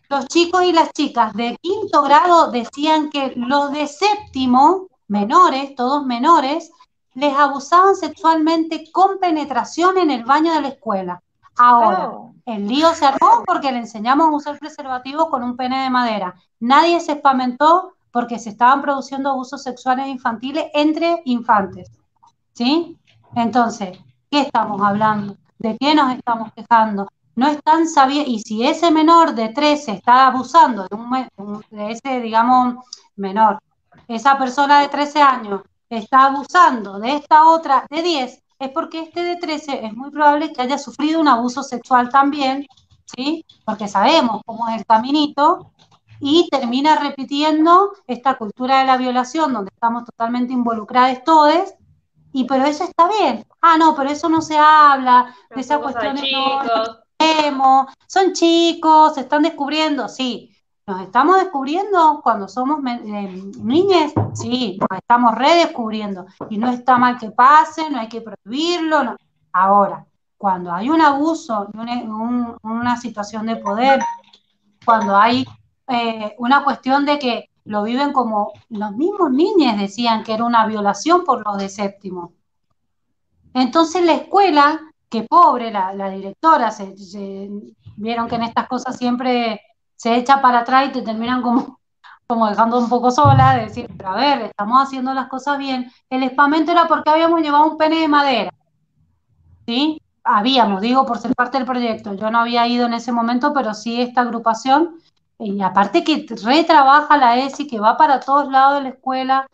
Los chicos y las chicas de quinto grado decían que los de séptimo, menores, todos menores, les abusaban sexualmente con penetración en el baño de la escuela. Ahora, oh. el lío se armó porque le enseñamos a usar preservativo con un pene de madera. Nadie se espamentó porque se estaban produciendo abusos sexuales infantiles entre infantes. ¿Sí? Entonces, ¿qué estamos hablando? ¿De qué nos estamos quejando? No están sabiendo, y si ese menor de 13 está abusando de, un, de ese, digamos, menor, esa persona de 13 años está abusando de esta otra de 10, es porque este de 13 es muy probable que haya sufrido un abuso sexual también, ¿sí? Porque sabemos cómo es el caminito y termina repitiendo esta cultura de la violación donde estamos totalmente involucrados todos, y pero eso está bien. Ah, no, pero eso no se habla, de esa cuestión no, son chicos, se están descubriendo, sí, ¿Nos estamos descubriendo cuando somos eh, niñas? Sí, nos estamos redescubriendo. Y no está mal que pase, no hay que prohibirlo. Ahora, cuando hay un abuso, una, situación de poder, cuando hay eh, una cuestión de que lo viven como los mismos niños decían que era una violación por los de séptimo. Entonces la escuela, que pobre, la, directora, vieron que en estas cosas siempre se echa para atrás y te terminan como, como dejando un poco sola, de decir, pero a ver, estamos haciendo las cosas bien. El espamento era porque habíamos llevado un pene de madera. ¿Sí? Habíamos, digo, por ser parte del proyecto. Yo no había ido en ese momento, pero sí esta agrupación. Y aparte que retrabaja la ESI, que va para todos lados de la escuela,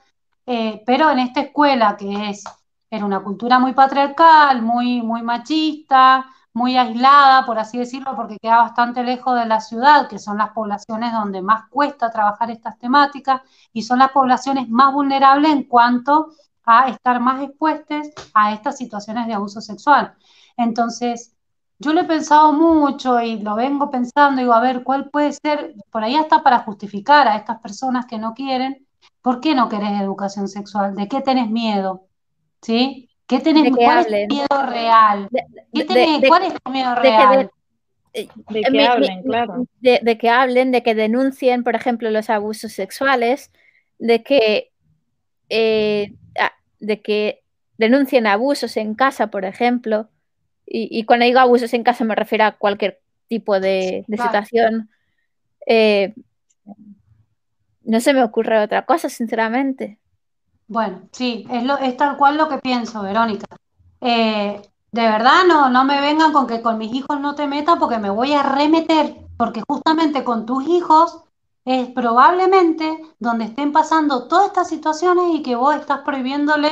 eh, pero en esta escuela que es en una cultura muy patriarcal, muy, muy machista, muy aislada, por así decirlo, porque queda bastante lejos de la ciudad, que son las poblaciones donde más cuesta trabajar estas temáticas y son las poblaciones más vulnerables en cuanto a estar más expuestas a estas situaciones de abuso sexual. Entonces, yo lo he pensado mucho y lo vengo pensando, digo, a ver, ¿cuál puede ser? Por ahí hasta para justificar a estas personas que no quieren, ¿por qué no querés educación sexual? ¿De qué tenés miedo? ¿Sí? ¿Qué tenés, ¿Cuál es tu miedo real? ¿Cuál es tu miedo real? De que hablen, claro. De, que hablen, de que denuncien, por ejemplo, los abusos sexuales, de que, eh, ah, de que denuncien abusos en casa, por ejemplo. Y, cuando digo abusos en casa me refiero a cualquier tipo de, situación. Eh, no se me ocurre otra cosa, sinceramente. Bueno, sí, es, lo, es tal cual lo que pienso, Verónica. Eh, de verdad, no, no me vengan con que con mis hijos no te metas porque me voy a remeter, porque justamente con tus hijos es probablemente donde estén pasando todas estas situaciones y que vos estás prohibiéndole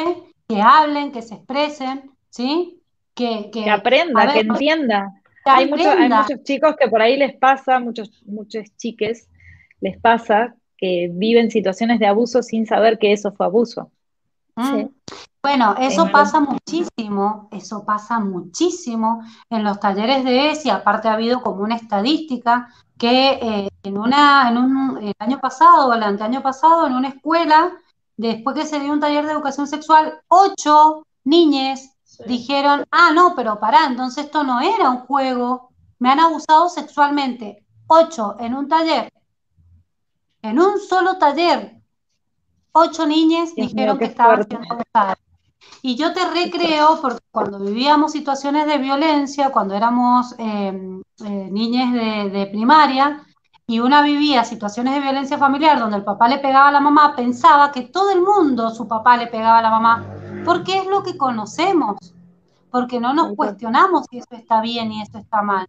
que hablen, que se expresen, ¿sí? Que, que, aprenda, que entienda. hay, Muchos, hay muchos chicos que por ahí les pasa, muchos, muchos chiques les pasa que viven situaciones de abuso sin saber que eso fue abuso. Mm. Bueno, eso pasa muchísimo, eso pasa muchísimo en los talleres de ESI, aparte ha habido como una estadística que eh, en una, en un el año pasado o el anteaño pasado, en una escuela, después que se dio un taller de educación sexual, ocho niñes dijeron, ah, no, pero pará, entonces esto no era un juego, me han abusado sexualmente. Ocho en un taller en un solo taller, ocho niñas dijeron que estaban siendo abusadas. Y yo te recreo porque cuando vivíamos situaciones de violencia, cuando éramos eh, eh, niñas de, primaria, y una vivía situaciones de violencia familiar donde el papá le pegaba a la mamá, pensaba que todo el mundo, su papá le pegaba a la mamá, porque es lo que conocemos, porque no nos cuestionamos si eso está bien y eso está mal.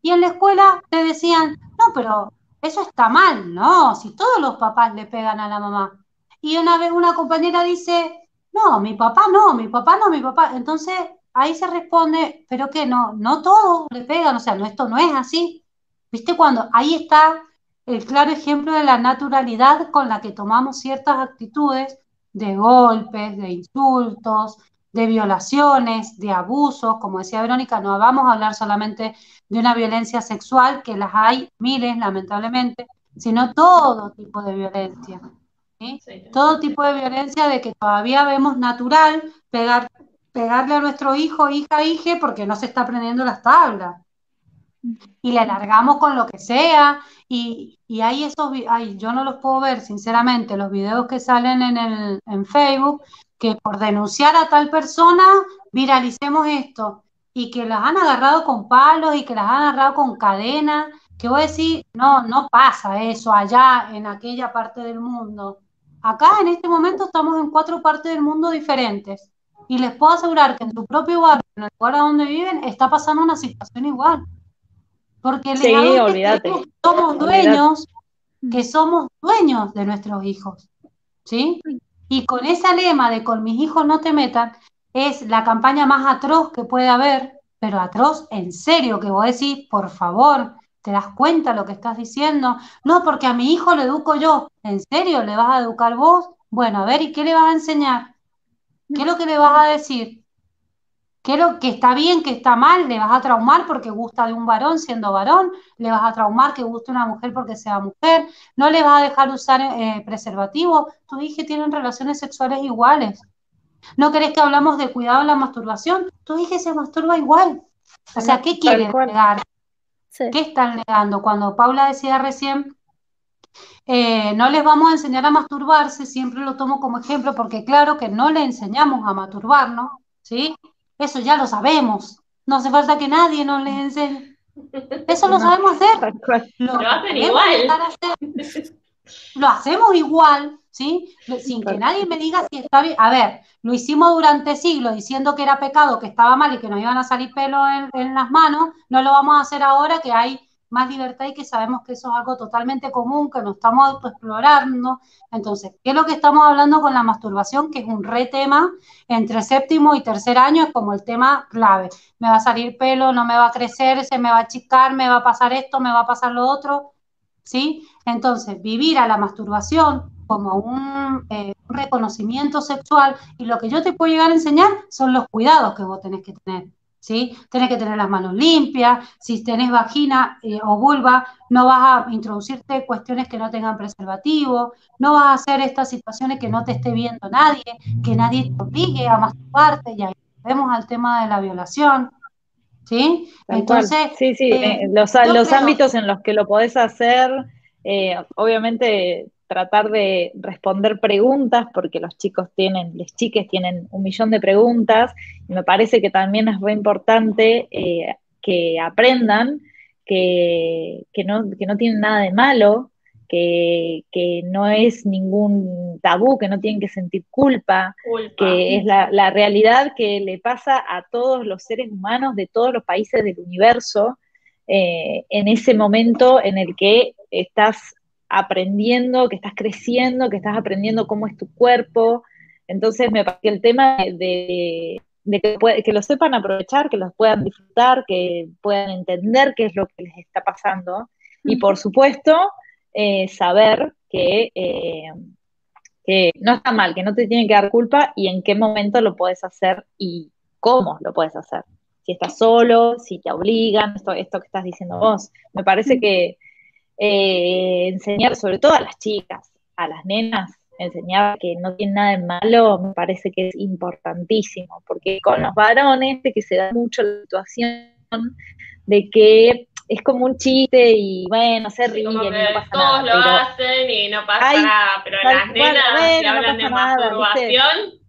Y en la escuela te decían, no, pero eso está mal, ¿no? Si todos los papás le pegan a la mamá. Y una vez una compañera dice, no, mi papá no, mi papá no, mi papá. Entonces ahí se responde, pero que no, no todos le pegan, o sea, no, esto no es así. ¿Viste? Cuando ahí está el claro ejemplo de la naturalidad con la que tomamos ciertas actitudes de golpes, de insultos, de violaciones, de abusos, como decía Verónica, no vamos a hablar solamente de una violencia sexual, que las hay miles, lamentablemente, sino todo tipo de violencia. todo tipo de violencia de que todavía vemos natural pegar, pegarle a nuestro hijo, hija, hija, porque no se está aprendiendo las tablas. Y le alargamos con lo que sea, y, y hay esos, ay, yo no los puedo ver, sinceramente, los videos que salen en, el, en Facebook, que por denunciar a tal persona viralicemos esto y que las han agarrado con palos y que las han agarrado con cadenas, que voy a decir, no, no pasa eso allá en aquella parte del mundo. Acá en este momento estamos en cuatro partes del mundo diferentes y les puedo asegurar que en su propio barrio, en el lugar donde viven, está pasando una situación igual. Porque sí, olvídate. somos dueños, que somos dueños de nuestros hijos. ¿Sí? Y con esa lema de con mis hijos no te metan, es la campaña más atroz que puede haber, pero atroz en serio, que vos decís, por favor, ¿te das cuenta lo que estás diciendo? No, porque a mi hijo le educo yo. ¿En serio le vas a educar vos? Bueno, a ver, ¿y qué le vas a enseñar? ¿Qué es lo que le vas a decir? ¿Qué es lo que está bien, que está mal? ¿Le vas a traumar porque gusta de un varón siendo varón? ¿Le vas a traumar que guste una mujer porque sea mujer? ¿No le vas a dejar usar eh, preservativo? Tu hija tienen relaciones sexuales iguales. ¿No querés que hablamos de cuidado en la masturbación? Tu hija se masturba igual. O sea, ¿qué quieren negar? ¿Qué están negando? Cuando Paula decía recién, eh, no les vamos a enseñar a masturbarse, siempre lo tomo como ejemplo porque claro que no le enseñamos a masturbarnos, ¿sí? Eso ya lo sabemos. No hace falta que nadie nos les enseñe. Eso lo sabemos hacer. Lo, hacen igual. Lo hacemos igual, ¿sí? Sin que nadie me diga si está bien. A ver, lo hicimos durante siglos diciendo que era pecado, que estaba mal y que nos iban a salir pelos en las manos. No lo vamos a hacer ahora que hay más libertad y que sabemos que eso es algo totalmente común, que nos estamos autoexplorando. Entonces, ¿qué es lo que estamos hablando con la masturbación? Que es un re tema entre séptimo y tercer año, es como el tema clave. Me va a salir pelo, no me va a crecer, se me va a achicar, me va a pasar esto, me va a pasar lo otro. ¿Sí? Entonces, vivir a la masturbación como un, eh, un reconocimiento sexual y lo que yo te puedo llegar a enseñar son los cuidados que vos tenés que tener ¿sí? Tienes que tener las manos limpias, si tenés vagina eh, o vulva, no vas a introducirte cuestiones que no tengan preservativo, no vas a hacer estas situaciones que no te esté viendo nadie, que nadie te obligue a masturbarte, y ahí vemos al tema de la violación, ¿sí? Entonces, sí, sí, eh, los, los ámbitos en los que lo podés hacer, eh, obviamente tratar de responder preguntas, porque los chicos tienen, las chiques tienen un millón de preguntas, y me parece que también es muy importante eh, que aprendan que, no, no tienen nada de malo, que, no es ningún tabú, que no tienen que sentir culpa, que es la, realidad que le pasa a todos los seres humanos de todos los países del universo eh, en ese momento en el que estás aprendiendo, que estás creciendo, que estás aprendiendo cómo es tu cuerpo. Entonces, me parece que el tema de, que, lo sepan aprovechar, que los puedan disfrutar, que puedan entender qué es lo que les está pasando. Y por supuesto, eh, saber que, eh, que no está mal, que no te tienen que dar culpa y en qué momento lo puedes hacer y cómo lo puedes hacer. Si estás solo, si te obligan, esto, esto que estás diciendo vos. Me parece que eh, enseñar, sobre todo a las chicas, a las nenas, enseñar que no tiene nada de malo, me parece que es importantísimo, porque con los varones de que se da mucho la situación de que es como un chiste y bueno, se ríen no pasa todos lo hacen y no pasa nada, pero las nenas que hablan de masturbación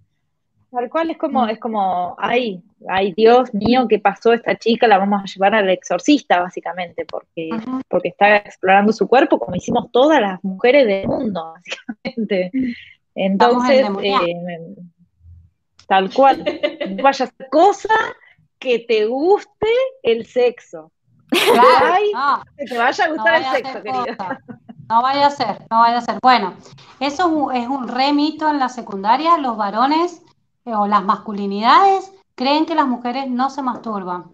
Tal cual es como, es como, ay, ay, Dios mío, ¿qué pasó esta chica? La vamos a llevar al exorcista, básicamente, porque, porque está explorando su cuerpo, como hicimos todas las mujeres del mundo, básicamente. Entonces, eh, tal cual, vaya a hacer cosa que te guste el sexo. Claro, que te vaya a gustar el sexo, querido. No vaya a ser, no vaya a ser. Bueno, eso es un remito en la secundaria, los varones o las masculinidades creen que las mujeres no se masturban.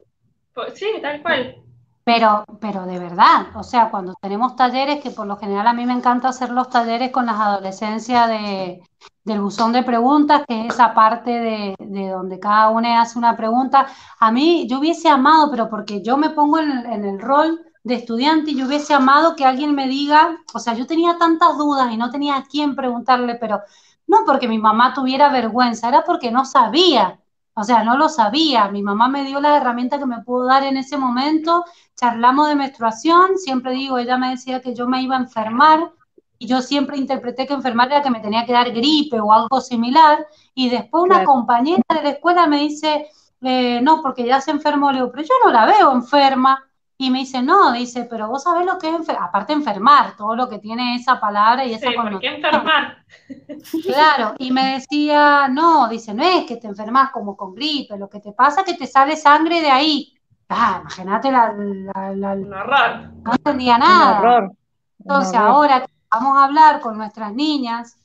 Pues, sí, tal cual. Pero, pero de verdad, o sea, cuando tenemos talleres, que por lo general a mí me encanta hacer los talleres con las adolescencias de, del buzón de preguntas, que es esa parte de, de, donde cada una hace una pregunta. A mí yo hubiese amado, pero porque yo me pongo en, en el rol de estudiante y yo hubiese amado que alguien me diga, o sea, yo tenía tantas dudas y no tenía a quién preguntarle, pero no porque mi mamá tuviera vergüenza, era porque no sabía. O sea, no lo sabía. Mi mamá me dio la herramienta que me pudo dar en ese momento. Charlamos de menstruación. Siempre digo, ella me decía que yo me iba a enfermar y yo siempre interpreté que enfermar era que me tenía que dar gripe o algo similar. Y después una compañera de la escuela me dice, eh, no, porque ya se enfermó. Le digo, pero yo no la veo enferma. Y me dice, no, dice, pero vos sabés lo que es enfermar, aparte enfermar, todo lo que tiene esa palabra y esa sí, ¿por qué enfermar? Claro, y me decía, no, dice, no es que te enfermas como con gripe, lo que te pasa es que te sale sangre de ahí. Ah, imagínate la, la, la, Un horror. no entendía nada. Un horror. Entonces, Un horror. ahora que vamos a hablar con nuestras niñas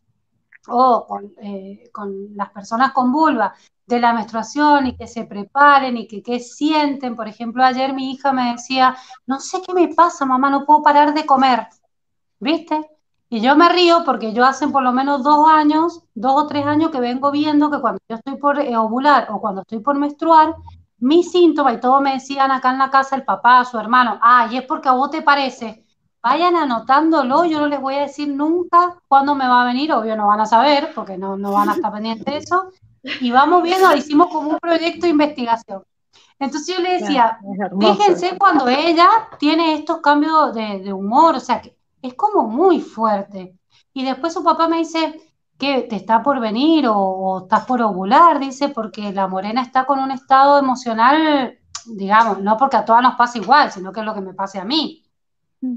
o con, eh, con las personas con vulva de la menstruación y que se preparen y que qué sienten. Por ejemplo, ayer mi hija me decía, no sé qué me pasa, mamá, no puedo parar de comer. ¿Viste? Y yo me río porque yo hace por lo menos dos años, dos o tres años que vengo viendo que cuando yo estoy por eh, ovular o cuando estoy por menstruar, mis síntomas, y todos me decían acá en la casa, el papá, su hermano, ah, y es porque a vos te parece, vayan anotándolo, yo no les voy a decir nunca cuándo me va a venir, obvio no van a saber, porque no, no van a estar pendientes de eso, y vamos viendo, hicimos como un proyecto de investigación. Entonces yo le decía, fíjense cuando ella tiene estos cambios de, de humor, o sea, que es como muy fuerte. Y después su papá me dice que te está por venir o, o estás por ovular, dice, porque la morena está con un estado emocional, digamos, no porque a todas nos pasa igual, sino que es lo que me pase a mí.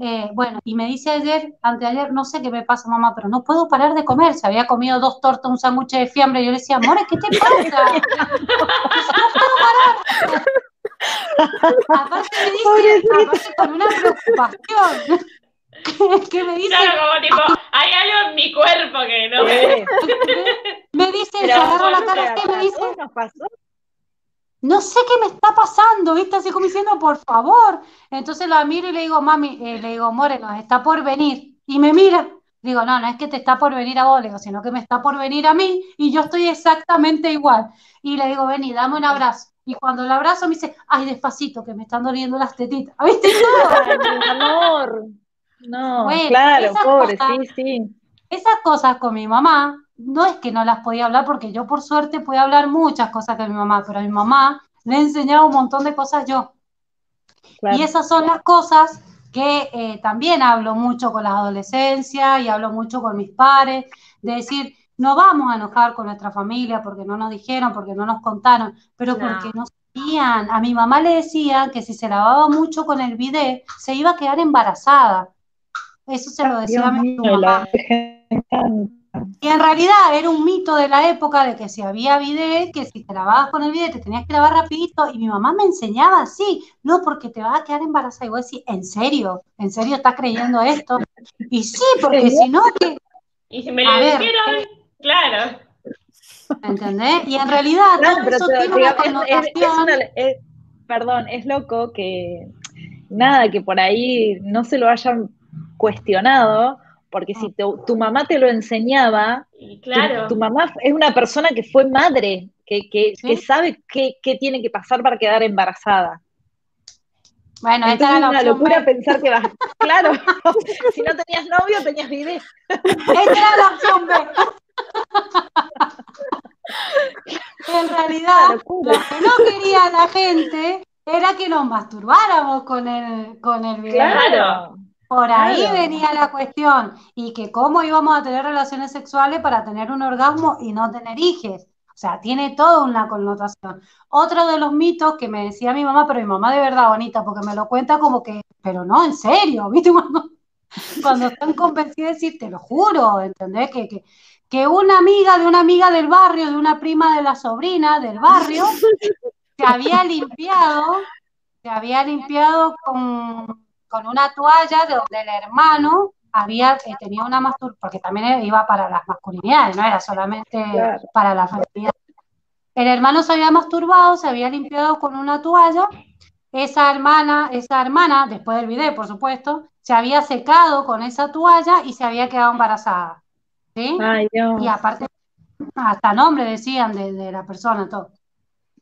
Eh, bueno, y me dice ayer, anteayer, no sé qué me pasa, mamá, pero no puedo parar de comer. Se había comido dos tortas, un sándwich de fiambre. Y yo le decía, More, ¿qué te pasa? No puedo parar. Aparte me dice, aparte con una preocupación. que, me dice, Claro, como tipo, hay algo en mi cuerpo que no me... Me dice, se agarró la cara y me ¿A dice, nos pasó? No sé qué me está pasando, ¿viste? Así como diciendo, por favor. Entonces la miro y le digo, mami, eh, le digo, More, nos está por venir. Y me mira. Digo, no, no es que te está por venir a vos, le digo, sino que me está por venir a mí y yo estoy exactamente igual. Y le digo, vení, dame un abrazo. Y cuando el abrazo me dice, ay, despacito, que me están doliendo las tetitas. ¿Viste? Mi amor. No, Bueno, claro, pobre, cosas- sí, sí. Esas cosas con mi mamá, no es que no las podía hablar, porque yo por suerte podía hablar muchas cosas con mi mamá, pero a mi mamá le he enseñado un montón de cosas yo. Claro. Y esas son las cosas que eh, también hablo mucho con las adolescencias y hablo mucho con mis pares, de decir, no vamos a enojar con nuestra familia porque no nos dijeron, porque no nos contaron, pero No. porque no sabían. A mi mamá le decían que si se lavaba mucho con el bidet, se iba a quedar embarazada. Eso se lo decía Dios a mi mío, mamá. la. Y en realidad era un mito de la época de que si había bidet, que si te lavabas con el bidet te tenías que lavar rapidito. Y mi mamá me enseñaba así, no, porque te vas a quedar embarazada. Y vos decís, ¿en serio? ¿En serio estás creyendo esto? Y sí, porque si no, ¿qué? Y si me lo dijeron, claro. ¿entendés? Y en realidad todo pero eso tiene una es- connotación. es una- es- perdón, es loco que nada, que por ahí no se lo hayan cuestionado, porque si tu, tu mamá te lo enseñaba, tu- mamá es una persona que fue madre, que, que, Sí. que sabe qué, qué tiene que pasar para quedar embarazada. Bueno, esta Entonces era es una locura pensar que vas, claro, si no tenías novio, tenías video. Esta era la opción B. En realidad, lo que no quería la gente era que nos masturbáramos con el, con el bidet. Claro. Por ahí Claro. venía la cuestión. Y que cómo íbamos a tener relaciones sexuales para tener un orgasmo y no tener hijes. O sea, tiene toda una connotación. Otro de los mitos que me decía mi mamá, pero mi mamá de verdad bonita, porque me lo cuenta como que, pero no, en serio, ¿viste? Cuando, cuando están convencidos de decir, te lo juro, ¿entendés? Que, que, que una amiga de una amiga del barrio, de una prima de la sobrina del barrio, se había limpiado, se había limpiado con, con una toalla de donde el hermano había eh, tenido una masturbación, porque también iba para las masculinidades, no era solamente Claro. para la feminidad. El hermano se había masturbado, se había limpiado con una toalla. Esa hermana, esa hermana, después del video, por supuesto, se había secado con esa toalla y se había quedado embarazada. ¿sí? Ay. Y aparte, hasta nombre decían de, de la persona, todo.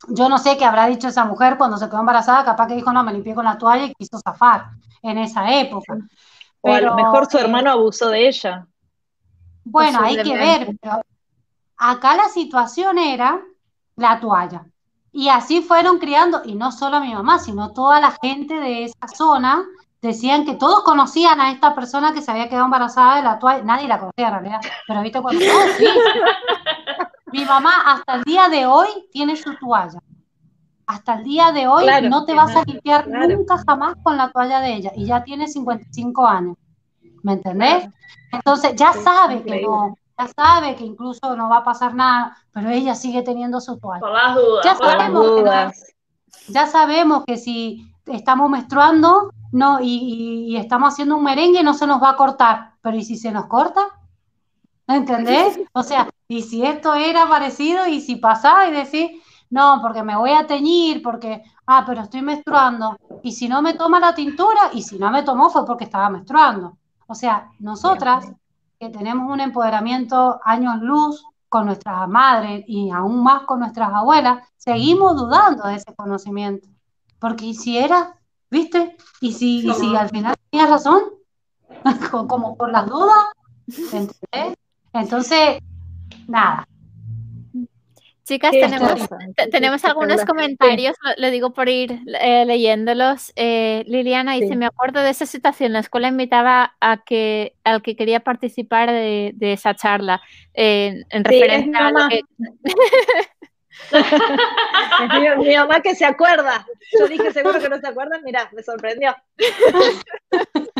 Yo no sé qué habrá dicho esa mujer cuando se quedó embarazada, capaz que dijo, no, me limpié con la toalla y quiso zafar en esa época. O a lo mejor su eh, hermano abusó de ella. Bueno, hay que ver, pero acá la situación era la toalla. Y así fueron criando, y no solo a mi mamá, sino toda la gente de esa zona, decían que todos conocían a esta persona que se había quedado embarazada de la toalla, nadie la conocía en realidad, pero viste cuando todos sí. Mi mamá hasta el día de hoy tiene su toalla. Hasta el día de hoy Claro, no te vas a limpiar claro. nunca jamás con la toalla de ella, y ya tiene 55 años. ¿Me entendés? Entonces ya sabe que no, ya sabe que incluso no va a pasar nada, pero ella sigue teniendo su toalla. Por las dudas. Ya Por las sabemos que no- dudas. Ya sabemos que si estamos menstruando no, y, y- y estamos haciendo un merengue no se nos va a cortar, pero ¿y si se nos corta? ¿Entendés? O sea, y si esto era parecido y si pasaba y decir, no, porque me voy a teñir, porque, ah, pero estoy menstruando, y si no me toma la tintura, y si no me tomó fue porque estaba menstruando. O sea, nosotras que tenemos un empoderamiento años luz con nuestras madres y aún más con nuestras abuelas, seguimos dudando de ese conocimiento. Porque ¿y si era, viste? ¿Y si, y si al final tenías razón? Co- Como por las dudas, ¿entendés? Entonces, nada. Chicas, tenemos, tenemos algunos comentarios, lo, lo digo por ir eh, leyéndolos. Eh, Liliana dice, Sí. me acuerdo de esa situación, la escuela invitaba a que al que quería participar de, de esa charla, eh, en Sí, es referencia a lo mamá. que... Es mi, mi mamá que se acuerda. Yo dije, seguro que no se acuerdan. Mirá, me sorprendió.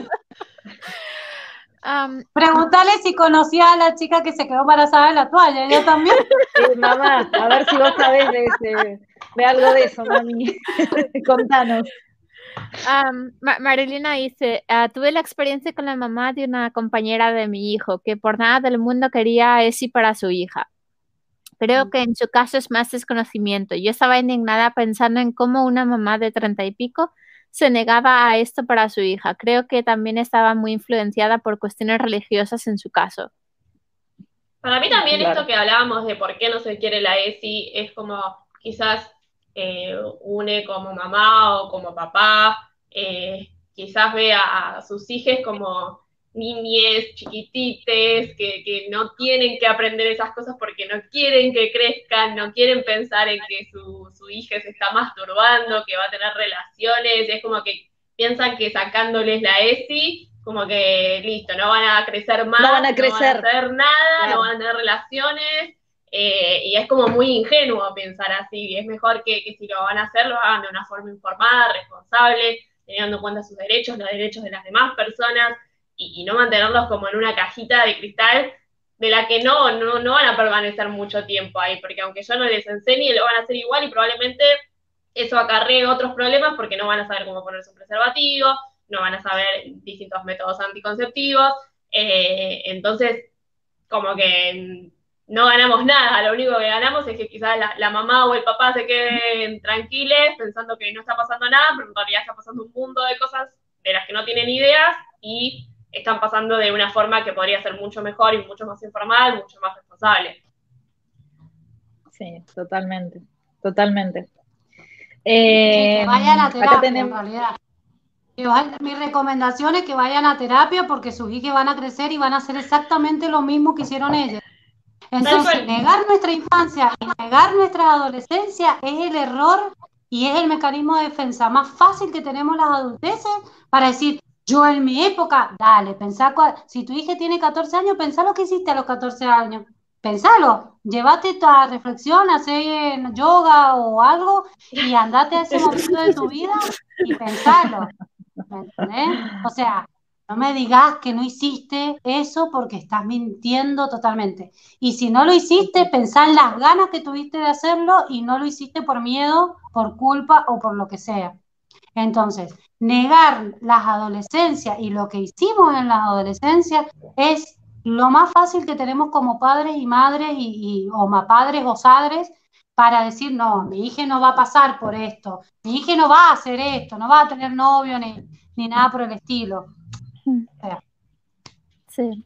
Am, Pregúntale si conocía a la chica que se quedó embarazada de la toalla, yo también. Sí, mamá, a ver si vos sabés de, ese- de algo de eso, mami. Contanos. Ma- Marilina dice, "Ah, tuve la experiencia con la mamá de una compañera de mi hijo que por nada del mundo quería ESI para su hija. Creo que en su caso es más desconocimiento. Yo estaba indignada pensando en cómo una mamá de treinta y pico se negaba a esto para su hija. Creo que también estaba muy influenciada por cuestiones religiosas en su caso. Para mí también Claro. esto que hablábamos de por qué no se quiere la ESI es como quizás eh, une como mamá o como papá, eh, quizás ve a, a sus hijos como niñes chiquitites que, que no tienen que aprender esas cosas porque no quieren que crezcan, no quieren pensar en que su, su hija se está masturbando, que va a tener relaciones, es como que piensan que sacándoles la ESI, como que listo, no van a crecer más, No van a crecer. hacer nada, Claro. no van a tener relaciones, eh, y es como muy ingenuo pensar así, es mejor que, que si lo van a hacer, lo hagan de una forma informada, responsable, teniendo en cuenta sus derechos, los derechos de las demás personas, y, no mantenerlos como en una cajita de cristal de la que no, no, no van a permanecer mucho tiempo ahí, porque aunque yo no les enseñe, lo van a hacer igual y probablemente eso acarree otros problemas porque no van a saber cómo ponerse un preservativo, no van a saber distintos métodos anticonceptivos, eh, entonces como que no ganamos nada, lo único que ganamos es que quizás la, la, mamá o el papá se queden tranquilos pensando que no está pasando nada, pero en realidad está pasando un mundo de cosas de las que no tienen ideas y están pasando de una forma que podría ser mucho mejor y mucho más informal, mucho más responsable. Sí, totalmente, totalmente. Eh, que vayan a terapia, tenemos... en realidad. Que vayan, mi recomendación es que vayan a terapia porque sus hijos van a crecer y van a hacer exactamente lo mismo que hicieron ellos. Entonces, negar nuestra infancia y negar nuestra adolescencia es el error y es el mecanismo de defensa más fácil que tenemos las adulteces para decir, yo en mi época, dale, pensá, si tu hija tiene 14 años, pensá lo que hiciste a los 14 años. Pensalo, llévate esta reflexión, hacer yoga o algo y andate a ese momento de tu vida y pensalo. ¿Me entendés? O sea, no me digas que no hiciste eso porque estás mintiendo totalmente. Y si no lo hiciste, pensá en las ganas que tuviste de hacerlo y no lo hiciste por miedo, por culpa o por lo que sea. Entonces, negar las adolescencias y lo que hicimos en las adolescencias es lo más fácil que tenemos como padres y madres y, y o más padres o sadres para decir, no, mi hija no va a pasar por esto, mi hija no va a hacer esto, no va a tener novio ni, ni nada por el estilo. Sí.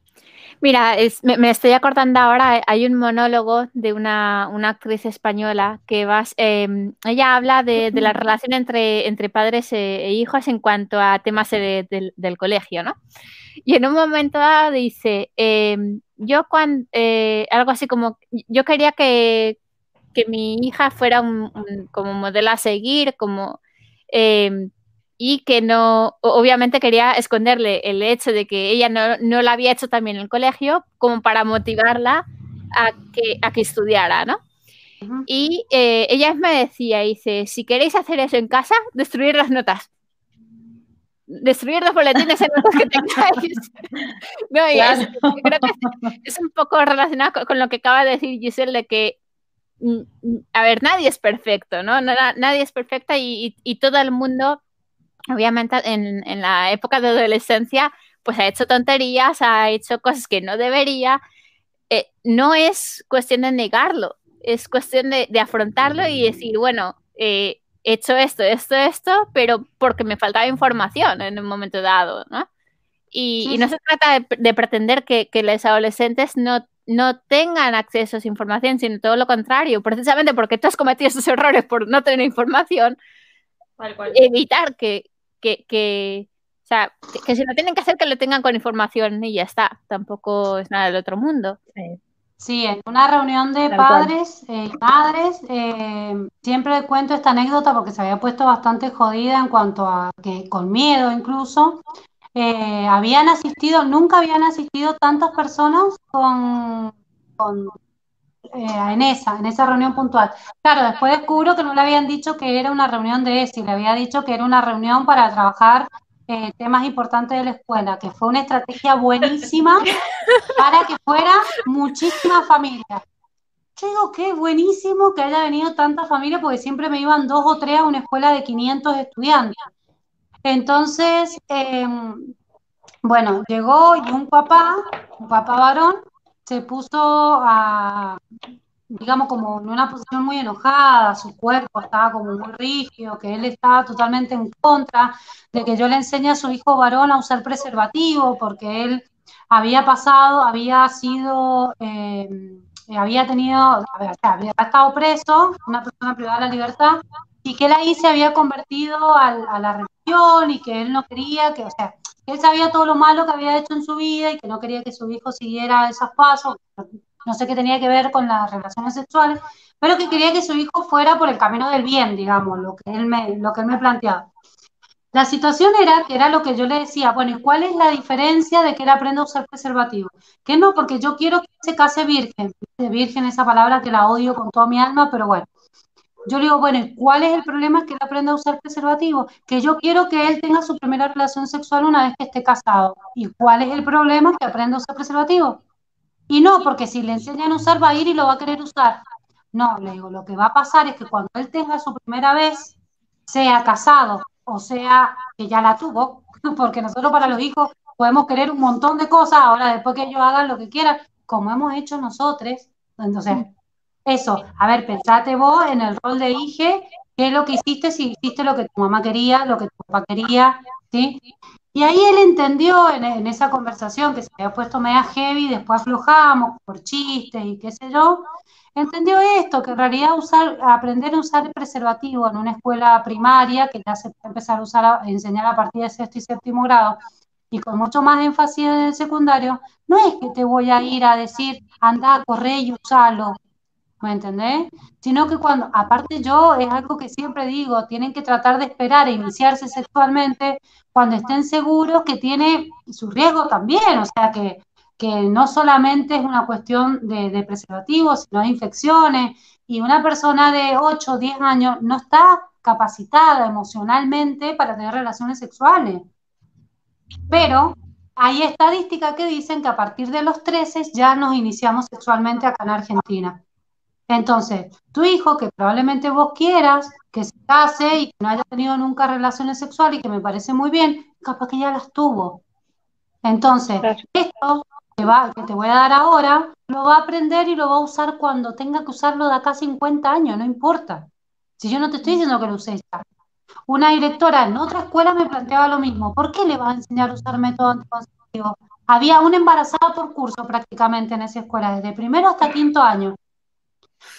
Mira, me, estoy acordando ahora, hay un monólogo de una, actriz española que va, em, ella habla de, la relación entre, entre padres e, e, hijos en cuanto a temas del colegio, ¿no? Y en un momento dado dice, em, yo cuando, eh, algo así como, yo quería que, mi hija fuera un, como modelo a seguir, como... Em, y que no, obviamente quería esconderle el hecho de que ella no, no la había hecho también en el colegio, como para motivarla a que, a que estudiara, ¿no? Y eh, ella me decía, dice, si queréis hacer eso en casa, destruir las notas. Destruir los boletines en notas que tengáis. no, es, creo que es, un poco relacionado con, lo que acaba de decir Giselle, de que, mm, mm, a ver, nadie es perfecto, ¿no? nadie es perfecta y, y todo el mundo obviamente en, la época de adolescencia, pues ha hecho tonterías, ha hecho cosas que no debería. Eh, no es cuestión de negarlo, es cuestión de, afrontarlo y decir, bueno, eh, he hecho esto, esto, esto, pero porque me faltaba información en un momento dado, ¿no? Y, no se trata de, pretender que, los adolescentes no, no tengan acceso a esa información, sino todo lo contrario, precisamente porque tú has cometido esos errores por no tener información, evitar que, que, que o sea, que, si lo tienen que hacer, que lo tengan con información y ya está. Tampoco es nada del otro mundo. Sí. en una reunión de padres y eh, madres, eh, siempre cuento esta anécdota porque se había puesto bastante jodida en cuanto a que, con miedo incluso, eh, habían asistido, nunca habían asistido tantas personas con, con eh, en esa, en esa reunión puntual. Claro, después descubro que no le habían dicho que era una reunión de ESI, le había dicho que era una reunión para trabajar eh, temas importantes de la escuela, que fue una estrategia buenísima para que fuera muchísima familia. Yo digo que es buenísimo que haya venido tanta familia, porque siempre me iban dos o tres a una escuela de 500 estudiantes. Entonces, em, bueno, llegó y un papá, un papá varón, se puso a, digamos, como en una posición muy enojada, su cuerpo estaba como muy rígido, que él estaba totalmente en contra de que yo le enseñe a su hijo varón a usar preservativo, porque él había pasado, había sido, eh, había tenido, había estado preso, una persona privada de la libertad, y que él ahí se había convertido a la religión y que él no quería que, o sea, él sabía todo lo malo que había hecho en su vida y que no quería que su hijo siguiera esos pasos, no sé qué tenía que ver con las relaciones sexuales, pero que quería que su hijo fuera por el camino del bien, digamos, lo que él me, lo que él me planteaba. La situación era que era lo que yo le decía, bueno, ¿y cuál es la diferencia de que él aprenda a usar preservativo? Que no, porque yo quiero que se case virgen. Virgen, esa palabra que la odio con toda mi alma, pero bueno. Yo le digo, bueno, ¿cuál es el problema? Que él aprenda a usar preservativo. Que yo quiero que él tenga su primera relación sexual una vez que esté casado. ¿Y cuál es el problema? Que aprenda a usar preservativo. Y no, porque si le enseñan a usar, va a ir y lo va a querer usar. No, le digo, lo que va a pasar es que cuando él tenga su primera vez, sea casado o sea que ya la tuvo, porque nosotros para los hijos podemos querer un montón de cosas, ahora después que ellos hagan lo que quieran, como hemos hecho nosotros, entonces eso, a ver, pensate vos en el rol de hija, qué es lo que hiciste, si hiciste lo que tu mamá quería, lo que tu papá quería, ¿sí? Y ahí él entendió en, esa conversación que se había puesto media heavy, después aflojamos por chistes y qué sé yo, entendió esto, que en realidad usar, aprender a usar el preservativo en una escuela primaria, que ya se puede empezar a usar, a enseñar a partir de sexto y séptimo grado, y con mucho más énfasis en el secundario, no es que te voy a ir a decir, anda, corre y usalo, ¿me entendés? Sino que cuando, aparte yo, es algo que siempre digo, tienen que tratar de esperar a iniciarse sexualmente cuando estén seguros que tiene su riesgo también, o sea, que, que no solamente es una cuestión de, de preservativos, sino de infecciones, y una persona de 8 o 10 años no está capacitada emocionalmente para tener relaciones sexuales. Pero hay estadísticas que dicen que a partir de los 13 ya nos iniciamos sexualmente acá en Argentina. Entonces, tu hijo, que probablemente vos quieras que se case y que no haya tenido nunca relaciones sexuales y que me parece muy bien, capaz que ya las tuvo. Entonces, esto que, va, que te voy a dar ahora, lo va a aprender y lo va a usar cuando tenga que usarlo de acá a 50 años, no importa. Si yo no te estoy diciendo que lo uses ya. Una directora en otra escuela me planteaba lo mismo. ¿Por qué le vas a enseñar a usar método anticonceptivo? Había una embarazada por curso prácticamente en esa escuela, desde primero hasta quinto año.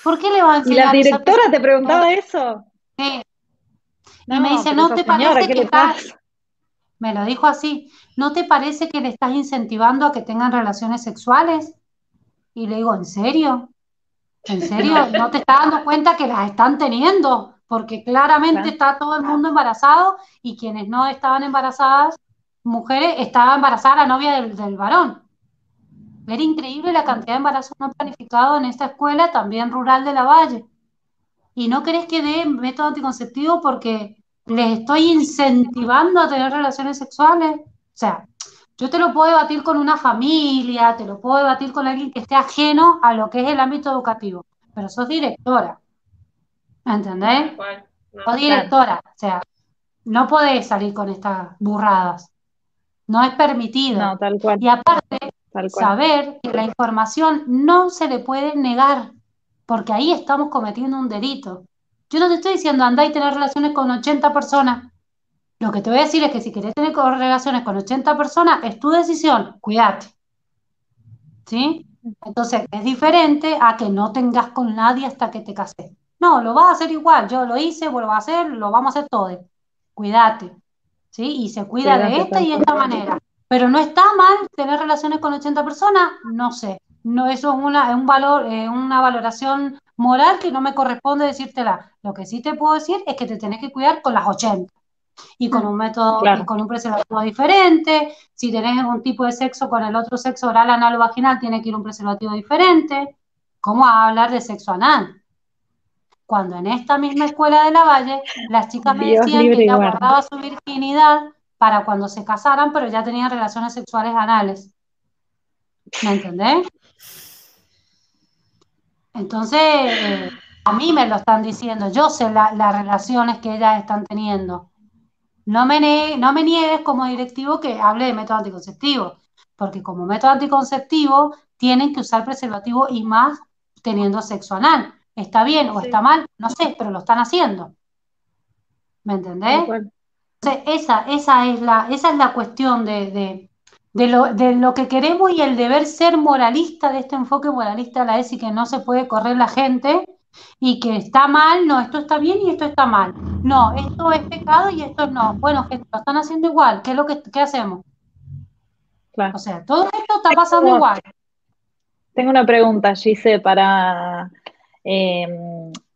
¿Por qué le vas a enseñar? ¿Y la directora te preguntaba eso? Sí. y me dice, ¿no te parece que estás... Me lo dijo así, ¿no te parece que le estás incentivando a que tengan relaciones sexuales? Y le digo, ¿en serio? ¿En serio? ¿No te estás dando cuenta que las están teniendo? Porque claramente está todo el mundo embarazado y quienes no estaban embarazadas, mujeres, estaba embarazada la novia del, del varón. Era increíble la cantidad de embarazos no planificados en esta escuela, también rural de la Valle. Y no querés que dé método anticonceptivo porque les estoy incentivando a tener relaciones sexuales. O sea, yo te lo puedo debatir con una familia, te lo puedo debatir con alguien que esté ajeno a lo que es el ámbito educativo, pero sos directora. ¿Entendés? sos directora. O sea, no podés salir con estas burradas. No es permitido. No, tal cual. Y aparte, saber que la información no se le puede negar, porque ahí estamos cometiendo un delito. Yo no te estoy diciendo andá y tener relaciones con 80 personas. Lo que te voy a decir es que si querés tener relaciones con 80 personas, es tu decisión, cuídate. ¿Sí? Entonces, es diferente a que no tengas con nadie hasta que te cases. No, lo vas a hacer igual. Yo lo hice, vuelvo a hacer, lo vamos a hacer todo. Cuídate. ¿Sí? Y se cuida de esta y de esta manera. Pero no está mal tener relaciones con 80 personas, no sé. No, eso es una, un valor, eh, una valoración moral que no me corresponde decírtela. Lo que sí te puedo decir es que te tenés que cuidar con las 80 y con un método, con un preservativo diferente. Si tenés un tipo de sexo con el otro sexo oral, anal o vaginal, tiene que ir un preservativo diferente. ¿Cómo hablar de sexo anal? Cuando en esta misma escuela de la Valle, las chicas me decían que ella guardaba su virginidad para cuando se casaran, pero ya tenían relaciones sexuales anales. ¿Me entendés? Entonces, eh, a mí me lo están diciendo, yo sé las relaciones que ellas están teniendo. No me, no me niegues como directivo que hable de método anticonceptivo, porque como método anticonceptivo tienen que usar preservativo y más teniendo sexo anal. ¿Está bien o está mal? No sé, pero lo están haciendo. ¿Me entendés? Esa, esa, es la, esa es la cuestión de, lo, de, lo, que queremos y el deber ser moralista de este enfoque moralista la es y que no se puede correr la gente y que está mal, no, esto está bien y esto está mal. No, esto es pecado y esto no. Bueno, que lo están haciendo igual, ¿qué es lo que qué hacemos? O sea, todo esto está pasando igual. Tengo una pregunta, Gise, para eh,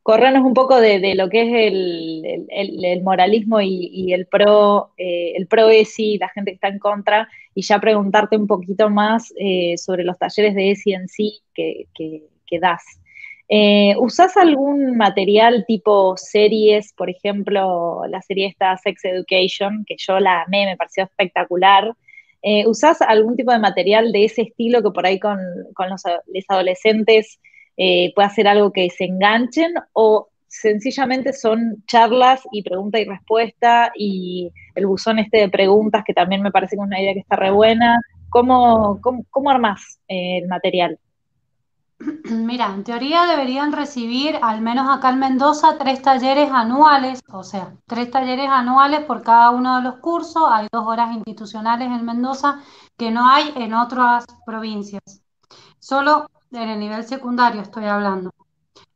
corrernos un poco de, lo que es el, moralismo y, el pro eh, el pro ESI, la gente que está en contra, y ya preguntarte un poquito más eh, sobre los talleres de ESI en sí que, das. Eh, ¿Usás algún material tipo series, por ejemplo, la serie esta Sex Education, que yo la amé, me pareció espectacular? Eh, ¿Usás algún tipo de material de ese estilo que por ahí con, los, los adolescentes eh, puede hacer algo que se enganchen o sencillamente son charlas y pregunta y respuesta y el buzón este de preguntas que también me parece que es una idea que está re buena. ¿Cómo, cómo, armás eh, el material? Mira, en teoría deberían recibir, al menos acá en Mendoza, tres talleres anuales, o sea, tres talleres anuales por cada uno de los cursos. Hay dos horas institucionales en Mendoza que no hay en otras provincias. Solo en el nivel secundario estoy hablando.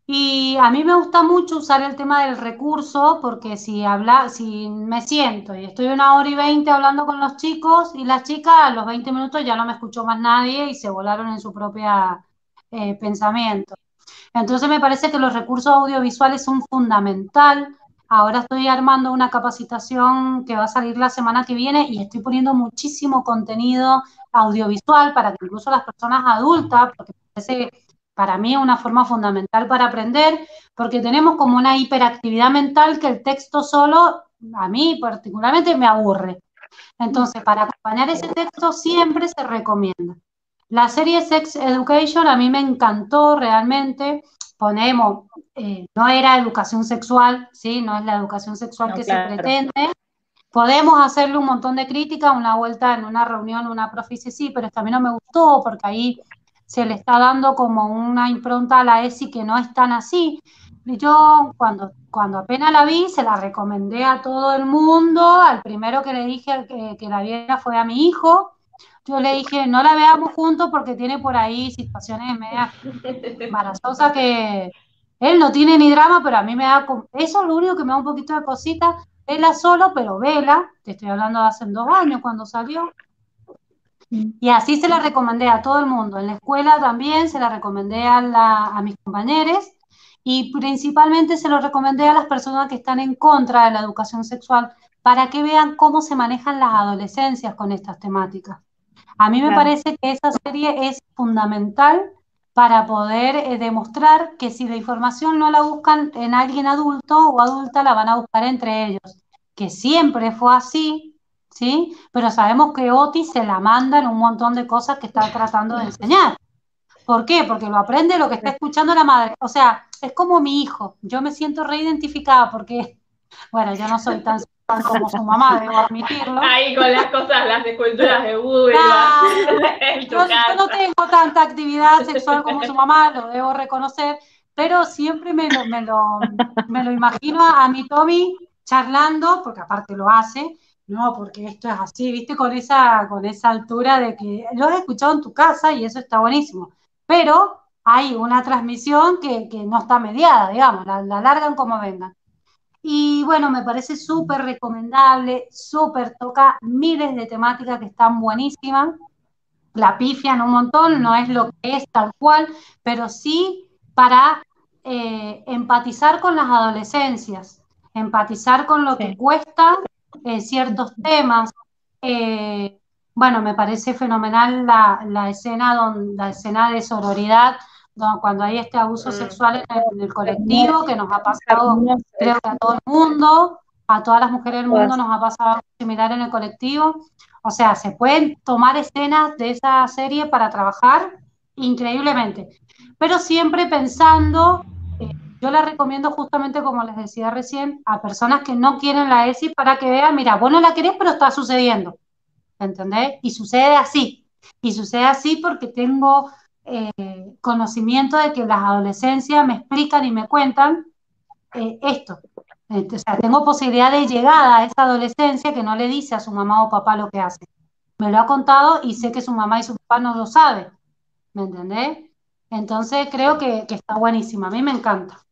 Y a mí me gusta mucho usar el tema del recurso porque si habla, si me siento y estoy una hora y veinte hablando con los chicos y las chicas, a los 20 minutos ya no me escuchó más nadie y se volaron en su propia eh, pensamiento. Entonces me parece que los recursos audiovisuales son fundamental. Ahora estoy armando una capacitación que va a salir la semana que viene y estoy poniendo muchísimo contenido audiovisual para que incluso las personas adultas, porque para mí una forma fundamental para aprender, porque tenemos como una hiperactividad mental que el texto solo, a mí particularmente, me aburre. Entonces, para acompañar ese texto siempre se recomienda. La serie Sex Education a mí me encantó realmente. Ponemos, eh, no era educación sexual, ¿sí? No es la educación sexual que se pretende, podemos hacerle un montón de crítica, una vuelta en una reunión, una profe sí, pero esto a mí no me gustó porque ahí se le está dando como una impronta a la ESI que no es tan así. Yo cuando, cuando apenas la vi, se la recomendé a todo el mundo, al primero que le dije que, que la viera fue a mi hijo, yo le dije, no la veamos juntos porque tiene por ahí situaciones medias embarazosas que él no tiene ni drama, pero a mí me da, eso es lo único que me da un poquito de cosita, vela solo, pero vela, te estoy hablando de hace dos años cuando salió. Y así se la recomendé a todo el mundo. En la escuela también se la recomendé a, a, mis compañeros y principalmente se lo recomendé a las personas que están en contra de la educación sexual para que vean cómo se manejan las adolescencias con estas temáticas. A mí me parece que esa serie es fundamental para poder eh, demostrar que si la información no la buscan en alguien adulto o adulta, la van a buscar entre ellos, que siempre fue así, ¿sí? Pero sabemos que Otis se la manda en un montón de cosas que está tratando de enseñar. ¿Por qué? Porque lo aprende lo que está escuchando la madre. O sea, es como mi hijo. Yo me siento reidentificada porque, bueno, yo no soy tan como su mamá, debo admitirlo. Ahí con las cosas, las esculturas de Google. yo, no tengo tanta actividad sexual como su mamá, lo debo reconocer, pero siempre me lo, me lo, me lo imagino a, mi Tommy charlando, porque aparte lo hace, no, porque esto es así, viste, con esa, con esa altura de que lo has escuchado en tu casa y eso está buenísimo. Pero hay una transmisión que, que no está mediada, digamos, la, la largan como vengan. Y bueno, me parece súper recomendable, súper toca miles de temáticas que están buenísimas. La pifian un montón, no es lo que es tal cual, pero sí para eh, empatizar con las adolescencias, empatizar con lo que cuesta eh, ciertos temas. Eh, bueno, me parece fenomenal la, la escena, don, la escena de sororidad cuando hay este abuso mm. sexual en el, colectivo, que nos ha pasado, creo que a todo el mundo, a todas las mujeres del mundo nos ha pasado similar en el colectivo. O sea, se pueden tomar escenas de esa serie para trabajar increíblemente, pero siempre pensando, yo la recomiendo justamente como les decía recién, a personas que no quieren la ESI para que vean, mira, vos no la querés, pero está sucediendo, ¿entendés? Y sucede así, y sucede así porque tengo eh, conocimiento de que las adolescencias me explican y me cuentan eh, esto. Este, o sea, tengo posibilidad de llegada a esa adolescencia que no le dice a su mamá o papá lo que hace. Me lo ha contado y sé que su mamá y su papá no lo saben. ¿Me entendés? Entonces creo que, está buenísima. A mí me encanta.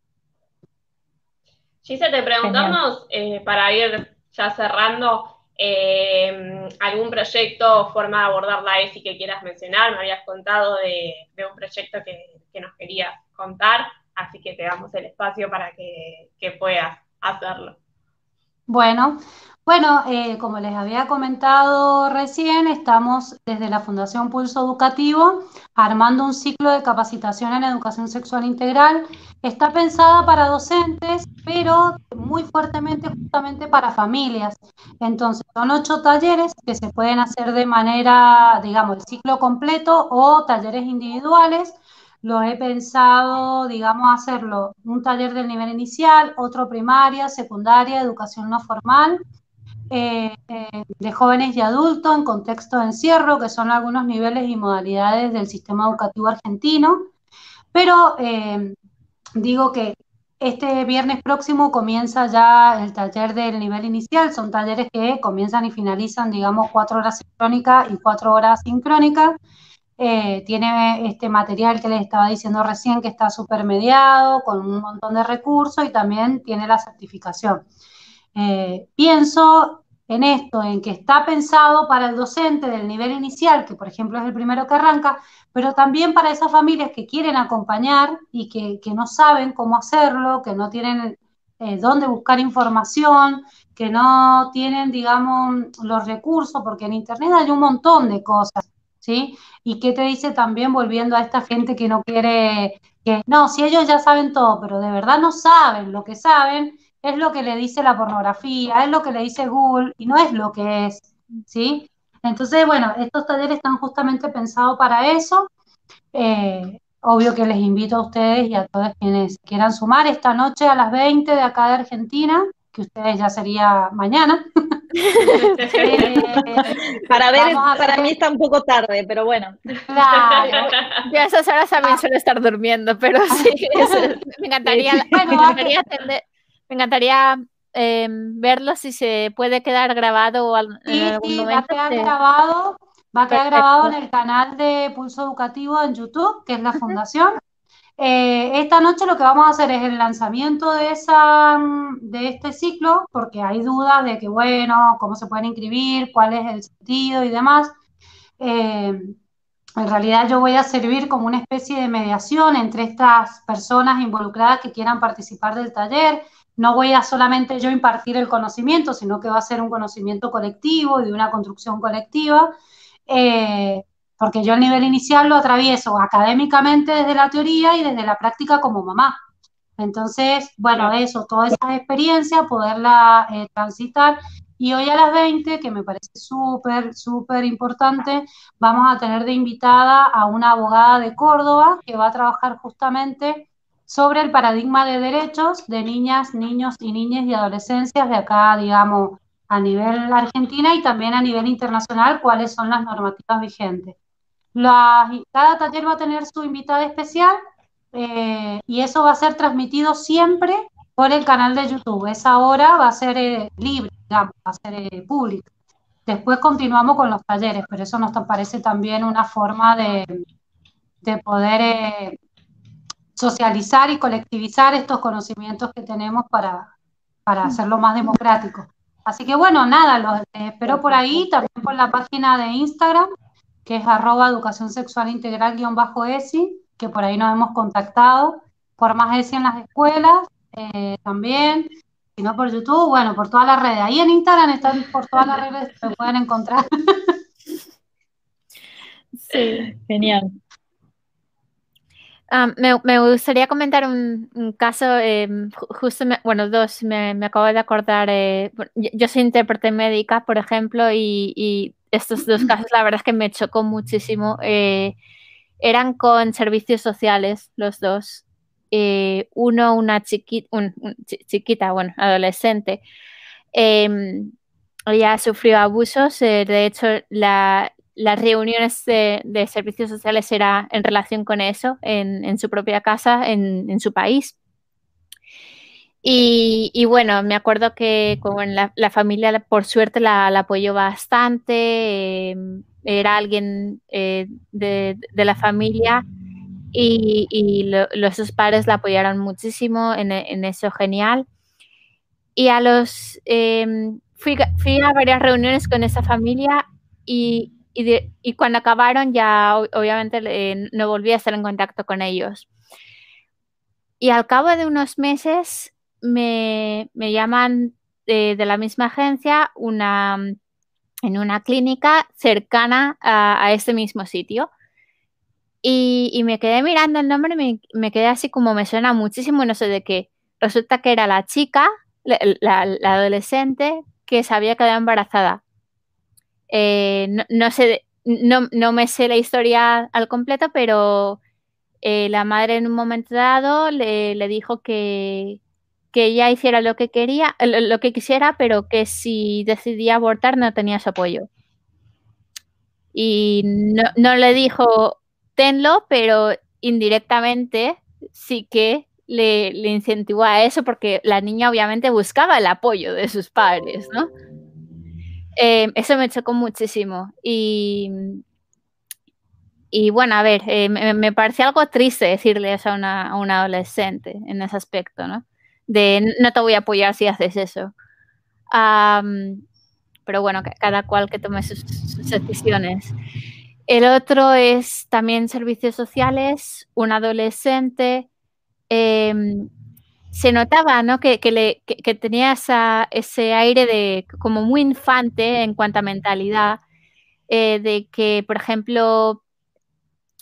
Gise, te preguntamos, eh, para ir ya cerrando, eh, ¿Algún proyecto o forma de abordar la ESI que quieras mencionar? Me habías contado de, un proyecto que, nos querías contar, así que te damos el espacio para que, puedas hacerlo. Bueno, bueno, eh, como les había comentado recién, estamos desde la Fundación Pulso Educativo armando un ciclo de capacitación en educación sexual integral. Está pensada para docentes, pero muy fuertemente justamente para familias. Entonces, son ocho talleres que se pueden hacer de manera, digamos, el ciclo completo o talleres individuales. Lo he pensado, digamos, hacerlo un taller del nivel inicial, otro primaria, secundaria, educación no formal, eh, eh, de jóvenes y adultos en contexto de encierro, que son algunos niveles y modalidades del sistema educativo argentino. Pero eh, digo que este viernes próximo comienza ya el taller del nivel inicial, son talleres que comienzan y finalizan, digamos, cuatro horas sincrónicas y cuatro horas sincrónicas. Eh, tiene este material que les estaba diciendo recién que está supermediado con un montón de recursos y también tiene la certificación. Eh, pienso en esto, en que está pensado para el docente del nivel inicial, que por ejemplo es el primero que arranca, pero también para esas familias que quieren acompañar y que, no saben cómo hacerlo, que no tienen eh, dónde buscar información, que no tienen, digamos, los recursos, porque en Internet hay un montón de cosas, ¿sí? Y qué te dice también volviendo a esta gente que no quiere, que no, si ellos ya saben todo, pero de verdad no saben, lo que saben es lo que le dice la pornografía, es lo que le dice Google y no es lo que es, ¿sí? Entonces, bueno, estos talleres están justamente pensados para eso. Eh, obvio que les invito a ustedes y a todos quienes quieran sumar esta noche a las 20 de acá de Argentina, que ustedes ya sería mañana. Eh, para ver, para mí está un poco tarde, pero bueno. Claro. Yo a esas horas también suelo estar durmiendo, pero sí, me encantaría, me encantaría, em, verlo si se puede quedar grabado o en sí, Va a quedar grabado, va a quedar grabado en el canal de Pulso Educativo en YouTube, que es la fundación. Eh, esta noche lo que vamos a hacer es el lanzamiento de, esa, de este ciclo, porque hay dudas de que, bueno, cómo se pueden inscribir, cuál es el sentido y demás. Eh, en realidad yo voy a servir como una especie de mediación entre estas personas involucradas que quieran participar del taller. No voy a solamente yo impartir el conocimiento, sino que va a ser un conocimiento colectivo y de una construcción colectiva. Eh, porque yo el nivel inicial lo atravieso académicamente desde la teoría y desde la práctica como mamá. Entonces, bueno, eso, toda esa experiencia, poderla eh, transitar. Y hoy a las 20, que me parece súper, súper importante, vamos a tener de invitada a una abogada de Córdoba que va a trabajar justamente sobre el paradigma de derechos de niñas, niños y niñas y adolescencias de acá, digamos, a nivel argentina y también a nivel internacional, cuáles son las normativas vigentes cada taller va a tener su invitada especial eh, y eso va a ser transmitido siempre por el canal de YouTube. Esa hora va a ser eh, libre, digamos, va a ser eh, pública. Después continuamos con los talleres, pero eso nos parece también una forma de, de poder socializar y colectivizar estos conocimientos que tenemos para, para hacerlo más democrático. Así que bueno, nada, los espero por ahí, también por la página de Instagram, que es arroba educación sexual integral guion bajo ESI, que por ahí nos hemos contactado, por más ESI en las escuelas eh, también, si no por YouTube, bueno, por todas las redes. Ahí en Instagram están por todas las redes, se pueden encontrar. sí, genial. Ah, me, gustaría comentar un, caso, em, justo, bueno, dos, me, acabo de acordar, eh, yo soy intérprete médica, por ejemplo, y estos dos casos, la verdad es que me chocó muchísimo. Eh, eran con servicios sociales los dos. Eh, uno, una chiquita, chiquita, bueno, adolescente. Em, ella sufrió abusos. De hecho, las reuniones de, servicios sociales era en relación con eso, en, su propia casa, en su país. Y, bueno, me acuerdo que la, familia, por suerte, la, apoyó bastante, em, era alguien eh, de, la familia y, los sus padres la apoyaron muchísimo en, eso, genial. Y a los, em, fui, a varias reuniones con esa familia y, cuando acabaron ya obviamente eh, no volví a estar en contacto con ellos. Y al cabo de unos meses me, llaman de, la misma agencia una, en una clínica cercana a, este mismo sitio. Y, me quedé mirando el nombre y me, quedé así como me suena muchísimo, no sé de qué. Resulta que era la chica, la, adolescente, que se había quedado embarazada. Eh, no, sé, no, no, me sé la historia al completo, pero eh, la madre en un momento dado le dijo que, que ella hiciera lo que quería, lo que quisiera, pero que si decidía abortar no tenía su apoyo. Y no, le dijo tenlo, pero indirectamente sí que le, incentivó a eso porque la niña obviamente buscaba el apoyo de sus padres, ¿no? Em, eso me chocó muchísimo. Y, y bueno, a ver, eh, me, me, parecía algo triste decirle eso a una adolescente en ese aspecto, ¿no? de no te voy a apoyar si haces eso. pero bueno, cada cual que tome sus, decisiones. El otro es también servicios sociales, un adolescente. Em, se notaba ¿no? que, le, tenía ese aire de como muy infante en cuanto a mentalidad, eh, de que, por ejemplo,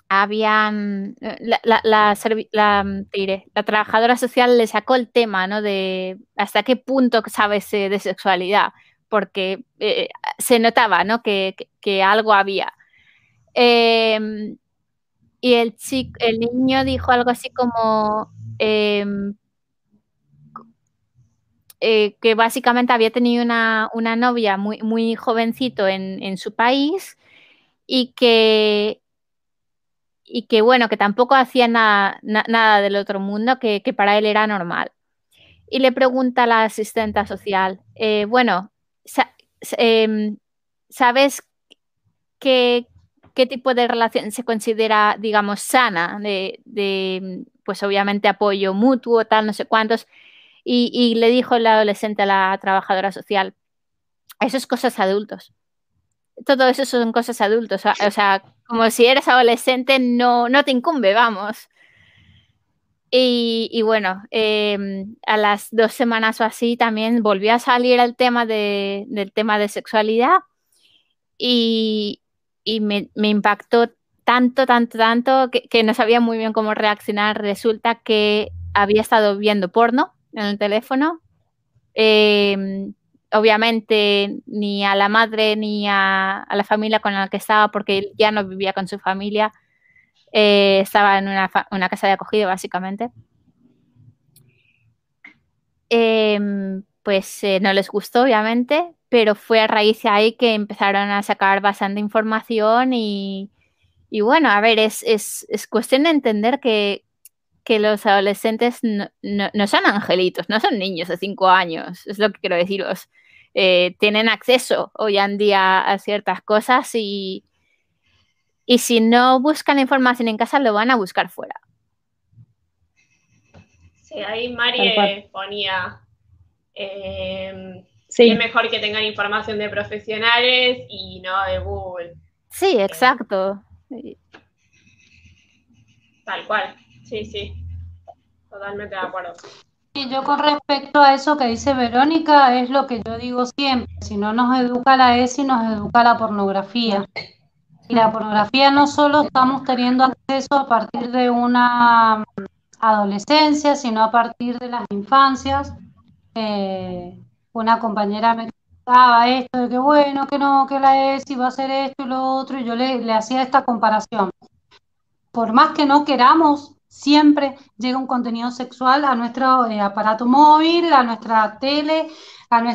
habían, eh, la, la, mm, la, trabajadora social le sacó el tema, ¿no? De hasta qué punto sabes de sexualidad, porque eh, se notaba, ¿no? Que, algo había. Em, y el, chico, el niño dijo algo así como, em, eh, que básicamente había tenido una, novia muy, muy jovencito en, su país y que, y que, bueno, que tampoco hacía nada, nada del otro mundo, que, para él era normal. Y le pregunta a la asistenta social, eh, bueno, em, ¿sabes qué, qué tipo de relación se considera, digamos, sana, de, pues obviamente apoyo mutuo, tal, no sé cuántos. Y, le dijo el adolescente a la trabajadora social, eso es cosas adultos. Todo eso son cosas adultos. O sea, como si eres adolescente, no, no te incumbe, vamos. Y, bueno, em, a las dos semanas o así también volvió a salir el tema de, del tema de sexualidad y, y me, impactó tanto, tanto, tanto que, no sabía muy bien cómo reaccionar. Resulta que había estado viendo porno en el teléfono. Em, obviamente ni a la madre ni a, la familia con la que estaba, porque ya no vivía con su familia, eh, estaba en una, casa de acogida básicamente. Em, pues eh, no les gustó, obviamente, pero fue a raíz de ahí que empezaron a sacar bastante información y, bueno, a ver, es, cuestión de entender que, los adolescentes no, son angelitos, no son niños de cinco años, es lo que quiero deciros. Eh, tienen acceso hoy en día a ciertas cosas y, y si no buscan información en casa, lo van a buscar fuera. Sí, ahí Mari ponía eh, es mejor que tengan información de profesionales y no de Google. Sí, exacto. Tal cual, sí, sí. Totalmente de acuerdo. Y yo con respecto a eso que dice Verónica, es lo que yo digo siempre, si no nos educa la ESI, nos educa la pornografía. Y la pornografía no solo estamos teniendo acceso a partir de una adolescencia, sino a partir de las infancias. Eh, una compañera me contaba esto, de que bueno, que no, que la ESI va a hacer esto y lo otro, y yo le, hacía esta comparación. Por más que no queramos, siempre llega un contenido sexual a nuestro eh, aparato móvil, a nuestra tele,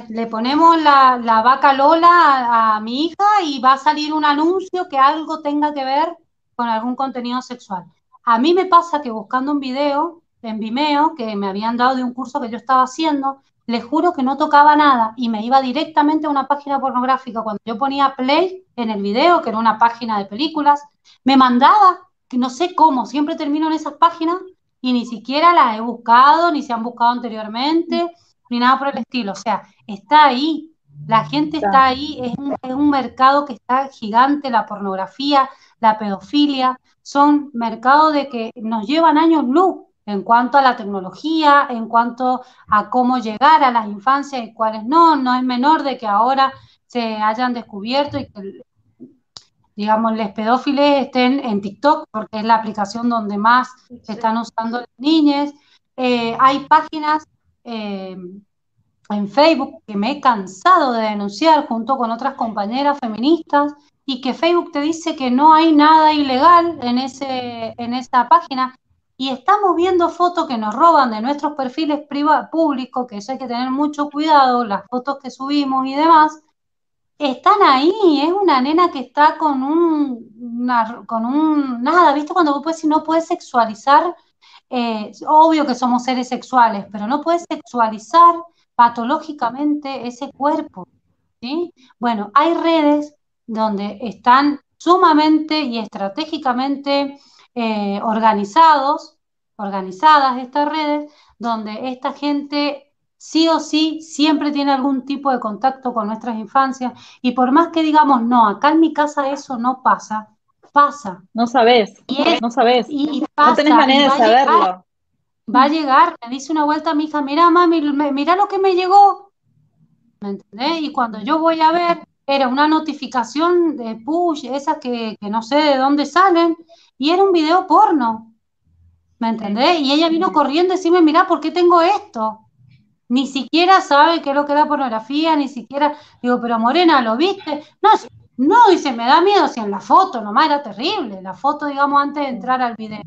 le ponemos la, vaca Lola a, a, mi hija y va a salir un anuncio que algo tenga que ver con algún contenido sexual. A mí me pasa que buscando un video en Vimeo que me habían dado de un curso que yo estaba haciendo, les juro que no tocaba nada y me iba directamente a una página pornográfica. Cuando yo ponía play en el video, que era una página de películas, me mandaba, no sé cómo, siempre termino en esas páginas y ni siquiera las he buscado, ni se han buscado anteriormente, ni nada por el estilo. O sea, está ahí, la gente está ahí, es un, es un mercado que está gigante, la pornografía, la pedofilia, son mercados de que nos llevan años luz en cuanto a la tecnología, en cuanto a cómo llegar a las infancias y cuáles no. No es menor de que ahora se hayan descubierto y que, digamos, los pedófiles estén en TikTok, porque es la aplicación donde más se están usando las niñas. Eh, hay páginas eh, en Facebook que me he cansado de denunciar junto con otras compañeras feministas y que Facebook te dice que no hay nada ilegal en, ese, en esa página y estamos viendo fotos que nos roban de nuestros perfiles públicos, que eso hay que tener mucho cuidado, las fotos que subimos y demás, están ahí, es una nena que está con un, con un, nada, ¿viste? Cuando vos puedes no puedes sexualizar, eh, obvio que somos seres sexuales, pero no puedes sexualizar patológicamente ese cuerpo, ¿sí? Bueno, hay redes donde están sumamente y estratégicamente eh, organizados, organizadas estas redes, donde esta gente sí o sí siempre tiene algún tipo de contacto con nuestras infancias y por más que digamos, no, acá en mi casa eso no pasa, pasa. No sabes, no sabes, y, no tenés manera de saberlo. va a llegar, me dice una vuelta a mi hija, mira mami, mira lo que me llegó, ¿me entendés? Y cuando yo voy a ver, era una notificación de push, esas que, que no sé de dónde salen, y era un video porno. ¿Me entendés? Y ella vino corriendo y decirme, mira, ¿por qué tengo esto? Ni siquiera sabe qué es lo que era pornografía, ni siquiera, digo, pero Morena, ¿lo viste? No, no, dice, me da miedo, si en la foto nomás era terrible, la foto, digamos, antes de entrar al video.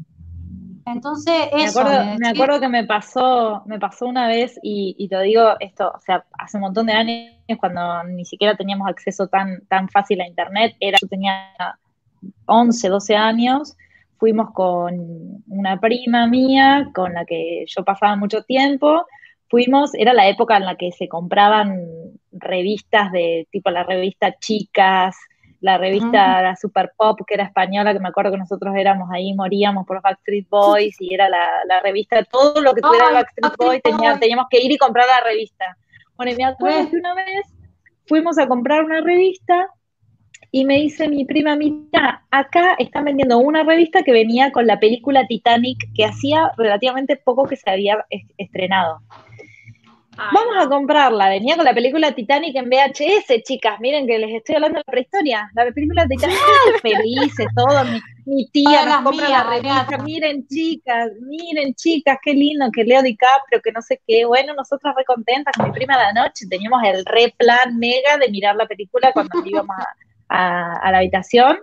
Entonces, Me eso. acuerdo, me acuerdo que me pasó, me pasó una vez y, y te digo esto, o sea, hace un montón de años cuando ni siquiera teníamos acceso tan, tan fácil a internet, era, yo tenía 11, 12 años, fuimos con una prima mía con la que yo pasaba mucho tiempo, fuimos, era la época en la que se compraban revistas de tipo la revista Chicas, la revista la Super Pop, que era española, que me acuerdo que nosotros éramos ahí, moríamos por Backstreet Boys, y era la, la revista, todo lo que tuviera Backstreet Backstreet Boys, tenía- Boys. teníamos que ir y comprar la revista. Bueno, y me acuerdo que una vez fuimos a comprar una revista y me dice mi prima, mira, acá están vendiendo una revista que venía con la película Titanic, que hacía relativamente poco que se había es- estrenado. Ay, Vamos no. a comprarla. Venía con la película Titanic en VHS, chicas. Miren que les estoy hablando de la prehistoria. La película Titanic. ¡Ay, felices todos! Mi, mi tía nos compra mías, la revista. Miren, chicas, miren, chicas, qué lindo que Leo DiCaprio, que no sé qué. Bueno, nosotras re contentas con mi prima de la noche. Teníamos el re plan mega de mirar la película cuando íbamos a, a- a la habitación.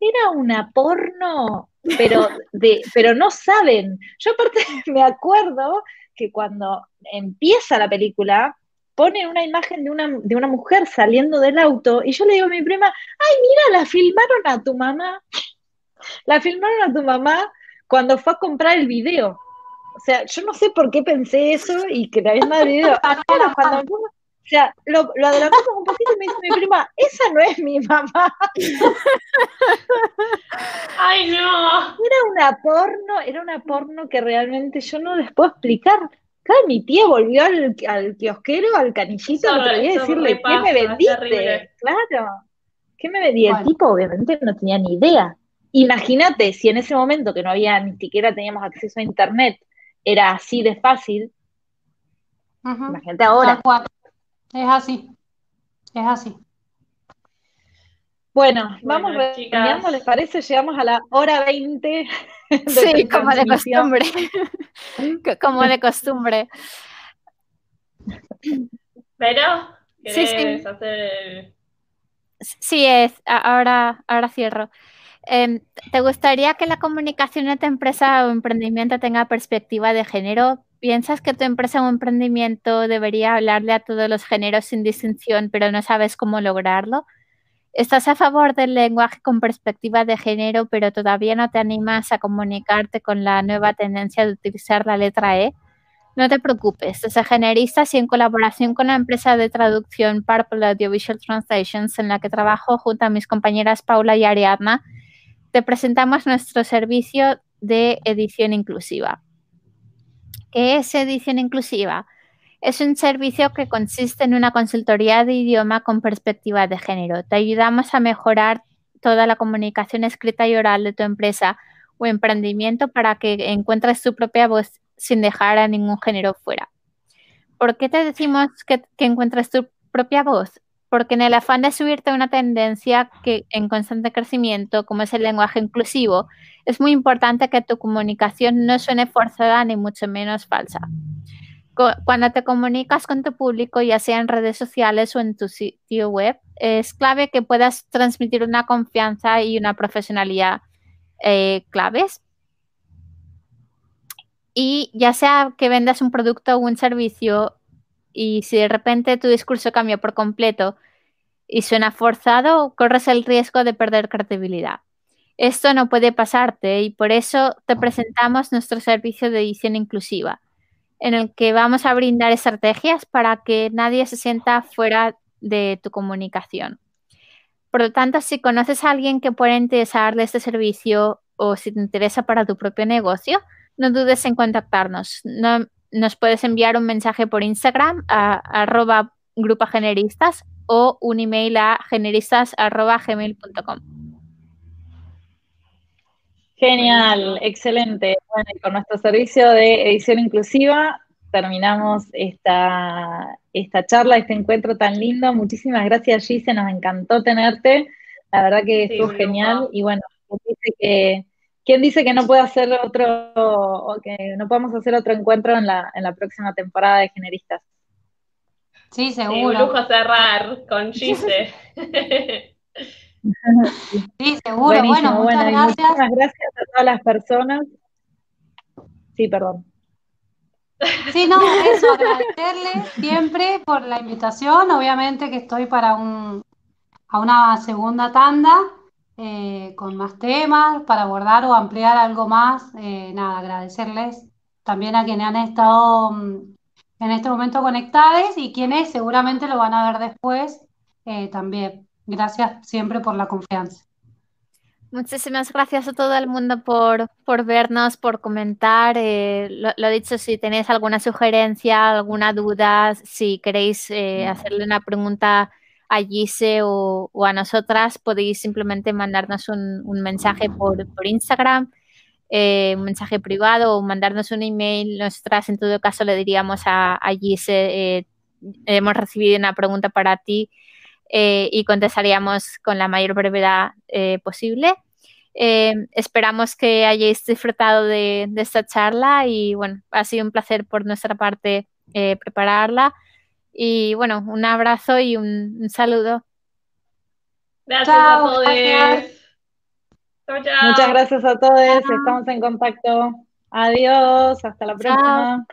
Era una porno, pero, de, pero no saben. Yo aparte me acuerdo que cuando empieza la película, ponen una imagen de una, de una mujer saliendo del auto y yo le digo a mi prima, ay, mira, la filmaron a tu mamá. La filmaron a tu mamá cuando fue a comprar el video. O sea, yo no sé por qué pensé eso y que la misma video. Cuando fuimos- o sea, lo, lo adelantamos un poquito y me dice mi prima, esa no es mi mamá. Ay, no. Era una porno, era una porno que realmente yo no les puedo explicar. Claro, mi tía volvió al, al kiosquero, al canillito, el Eso- otro día a decirle, ¿qué me vendiste? Claro, ¿qué me vendí? El Bueno. tipo obviamente no tenía ni idea. Imagínate si en ese momento que no había, ni siquiera teníamos acceso a internet, era así de fácil, Ujú. imagínate ahora. Es así. Es así. Bueno, vamos Bueno, redondeando, chicas. ¿les parece? Llegamos a la hora 20 de Sí, como de costumbre. Co- Como de costumbre. Pero, Sí, sí. ¿querés hacer Sí, es. Ahora, ahora cierro. Em, ¿Te gustaría que la comunicación de tu empresa o emprendimiento tenga perspectiva de género? ¿Piensas que tu empresa o emprendimiento debería hablarle a todos los géneros sin distinción, pero no sabes cómo lograrlo? ¿Estás a favor del lenguaje con perspectiva de género, pero todavía no te animas a comunicarte con la nueva tendencia de utilizar la letra E? No te preocupes, desde Generistas y en colaboración con la empresa de traducción Purple Audiovisual Translations, en la que trabajo junto a mis compañeras Paula y Ariadna, te presentamos nuestro servicio de edición inclusiva. ¿Qué es edición inclusiva? Es un servicio que consiste en una consultoría de idioma con perspectiva de género. Te ayudamos a mejorar toda la comunicación escrita y oral de tu empresa o emprendimiento para que encuentres tu propia voz sin dejar a ningún género fuera. ¿Por qué te decimos que, que encuentres tu propia voz? Porque en el afán de subirte a una tendencia que en constante crecimiento, como es el lenguaje inclusivo, es muy importante que tu comunicación no suene forzada ni mucho menos falsa. Cuando te comunicas con tu público, ya sea en redes sociales o en tu sitio web, es clave que puedas transmitir una confianza y una profesionalidad eh, claves. Y ya sea que vendas un producto o un servicio y si de repente tu discurso cambia por completo y suena forzado, corres el riesgo de perder credibilidad. Esto no puede pasarte y por eso te presentamos nuestro servicio de edición inclusiva, en el que vamos a brindar estrategias para que nadie se sienta fuera de tu comunicación. Por lo tanto, si conoces a alguien que pueda interesarle este servicio o si te interesa para tu propio negocio, no dudes en contactarnos. No- nos puedes enviar un mensaje por Instagram a arroba grupo generistas o un email a generistas arroba gmail.com. Genial, excelente. Bueno, y con nuestro servicio de edición inclusiva terminamos esta, esta charla, este encuentro tan lindo. Muchísimas gracias, Gise, nos encantó tenerte. La verdad que Sí, estuvo genial. Y bueno, ¿quién dice que, ¿quién dice que no puede hacer otro, o que no podamos hacer otro encuentro en la, en la próxima temporada de Generistas? Sí, Sí, un seguro. lujo cerrar con Gise. Sí, seguro. Buenísimo, Bueno, muchas bueno, gracias. muchísimas gracias a todas las personas Sí, perdón. Sí, no, eso, agradecerle siempre por la invitación. Obviamente que estoy para un, a una segunda tanda eh, con más temas para abordar o ampliar algo más. Eh, nada, agradecerles también a quienes han estado mm, en este momento conectados y quienes seguramente lo van a ver después eh, también. Gracias siempre por la confianza. Muchísimas gracias a todo el mundo por, por vernos, por comentar. Eh, lo, dicho, si tenéis alguna sugerencia, alguna duda, si queréis eh, hacerle una pregunta a Gise o, a nosotras, podéis simplemente mandarnos un, mensaje por, Instagram, eh, un mensaje privado o mandarnos un email. Nosotras, en todo caso, le diríamos a, a Gise, hemos recibido una pregunta para ti. y contestaríamos con la mayor brevedad posible. Eh, esperamos que hayáis disfrutado de, esta charla y bueno, ha sido un placer por nuestra parte eh, prepararla. Y bueno, un abrazo y un, saludo. Gracias a todos. Muchas gracias a todos. Estamos en contacto. Adiós. Hasta la próxima.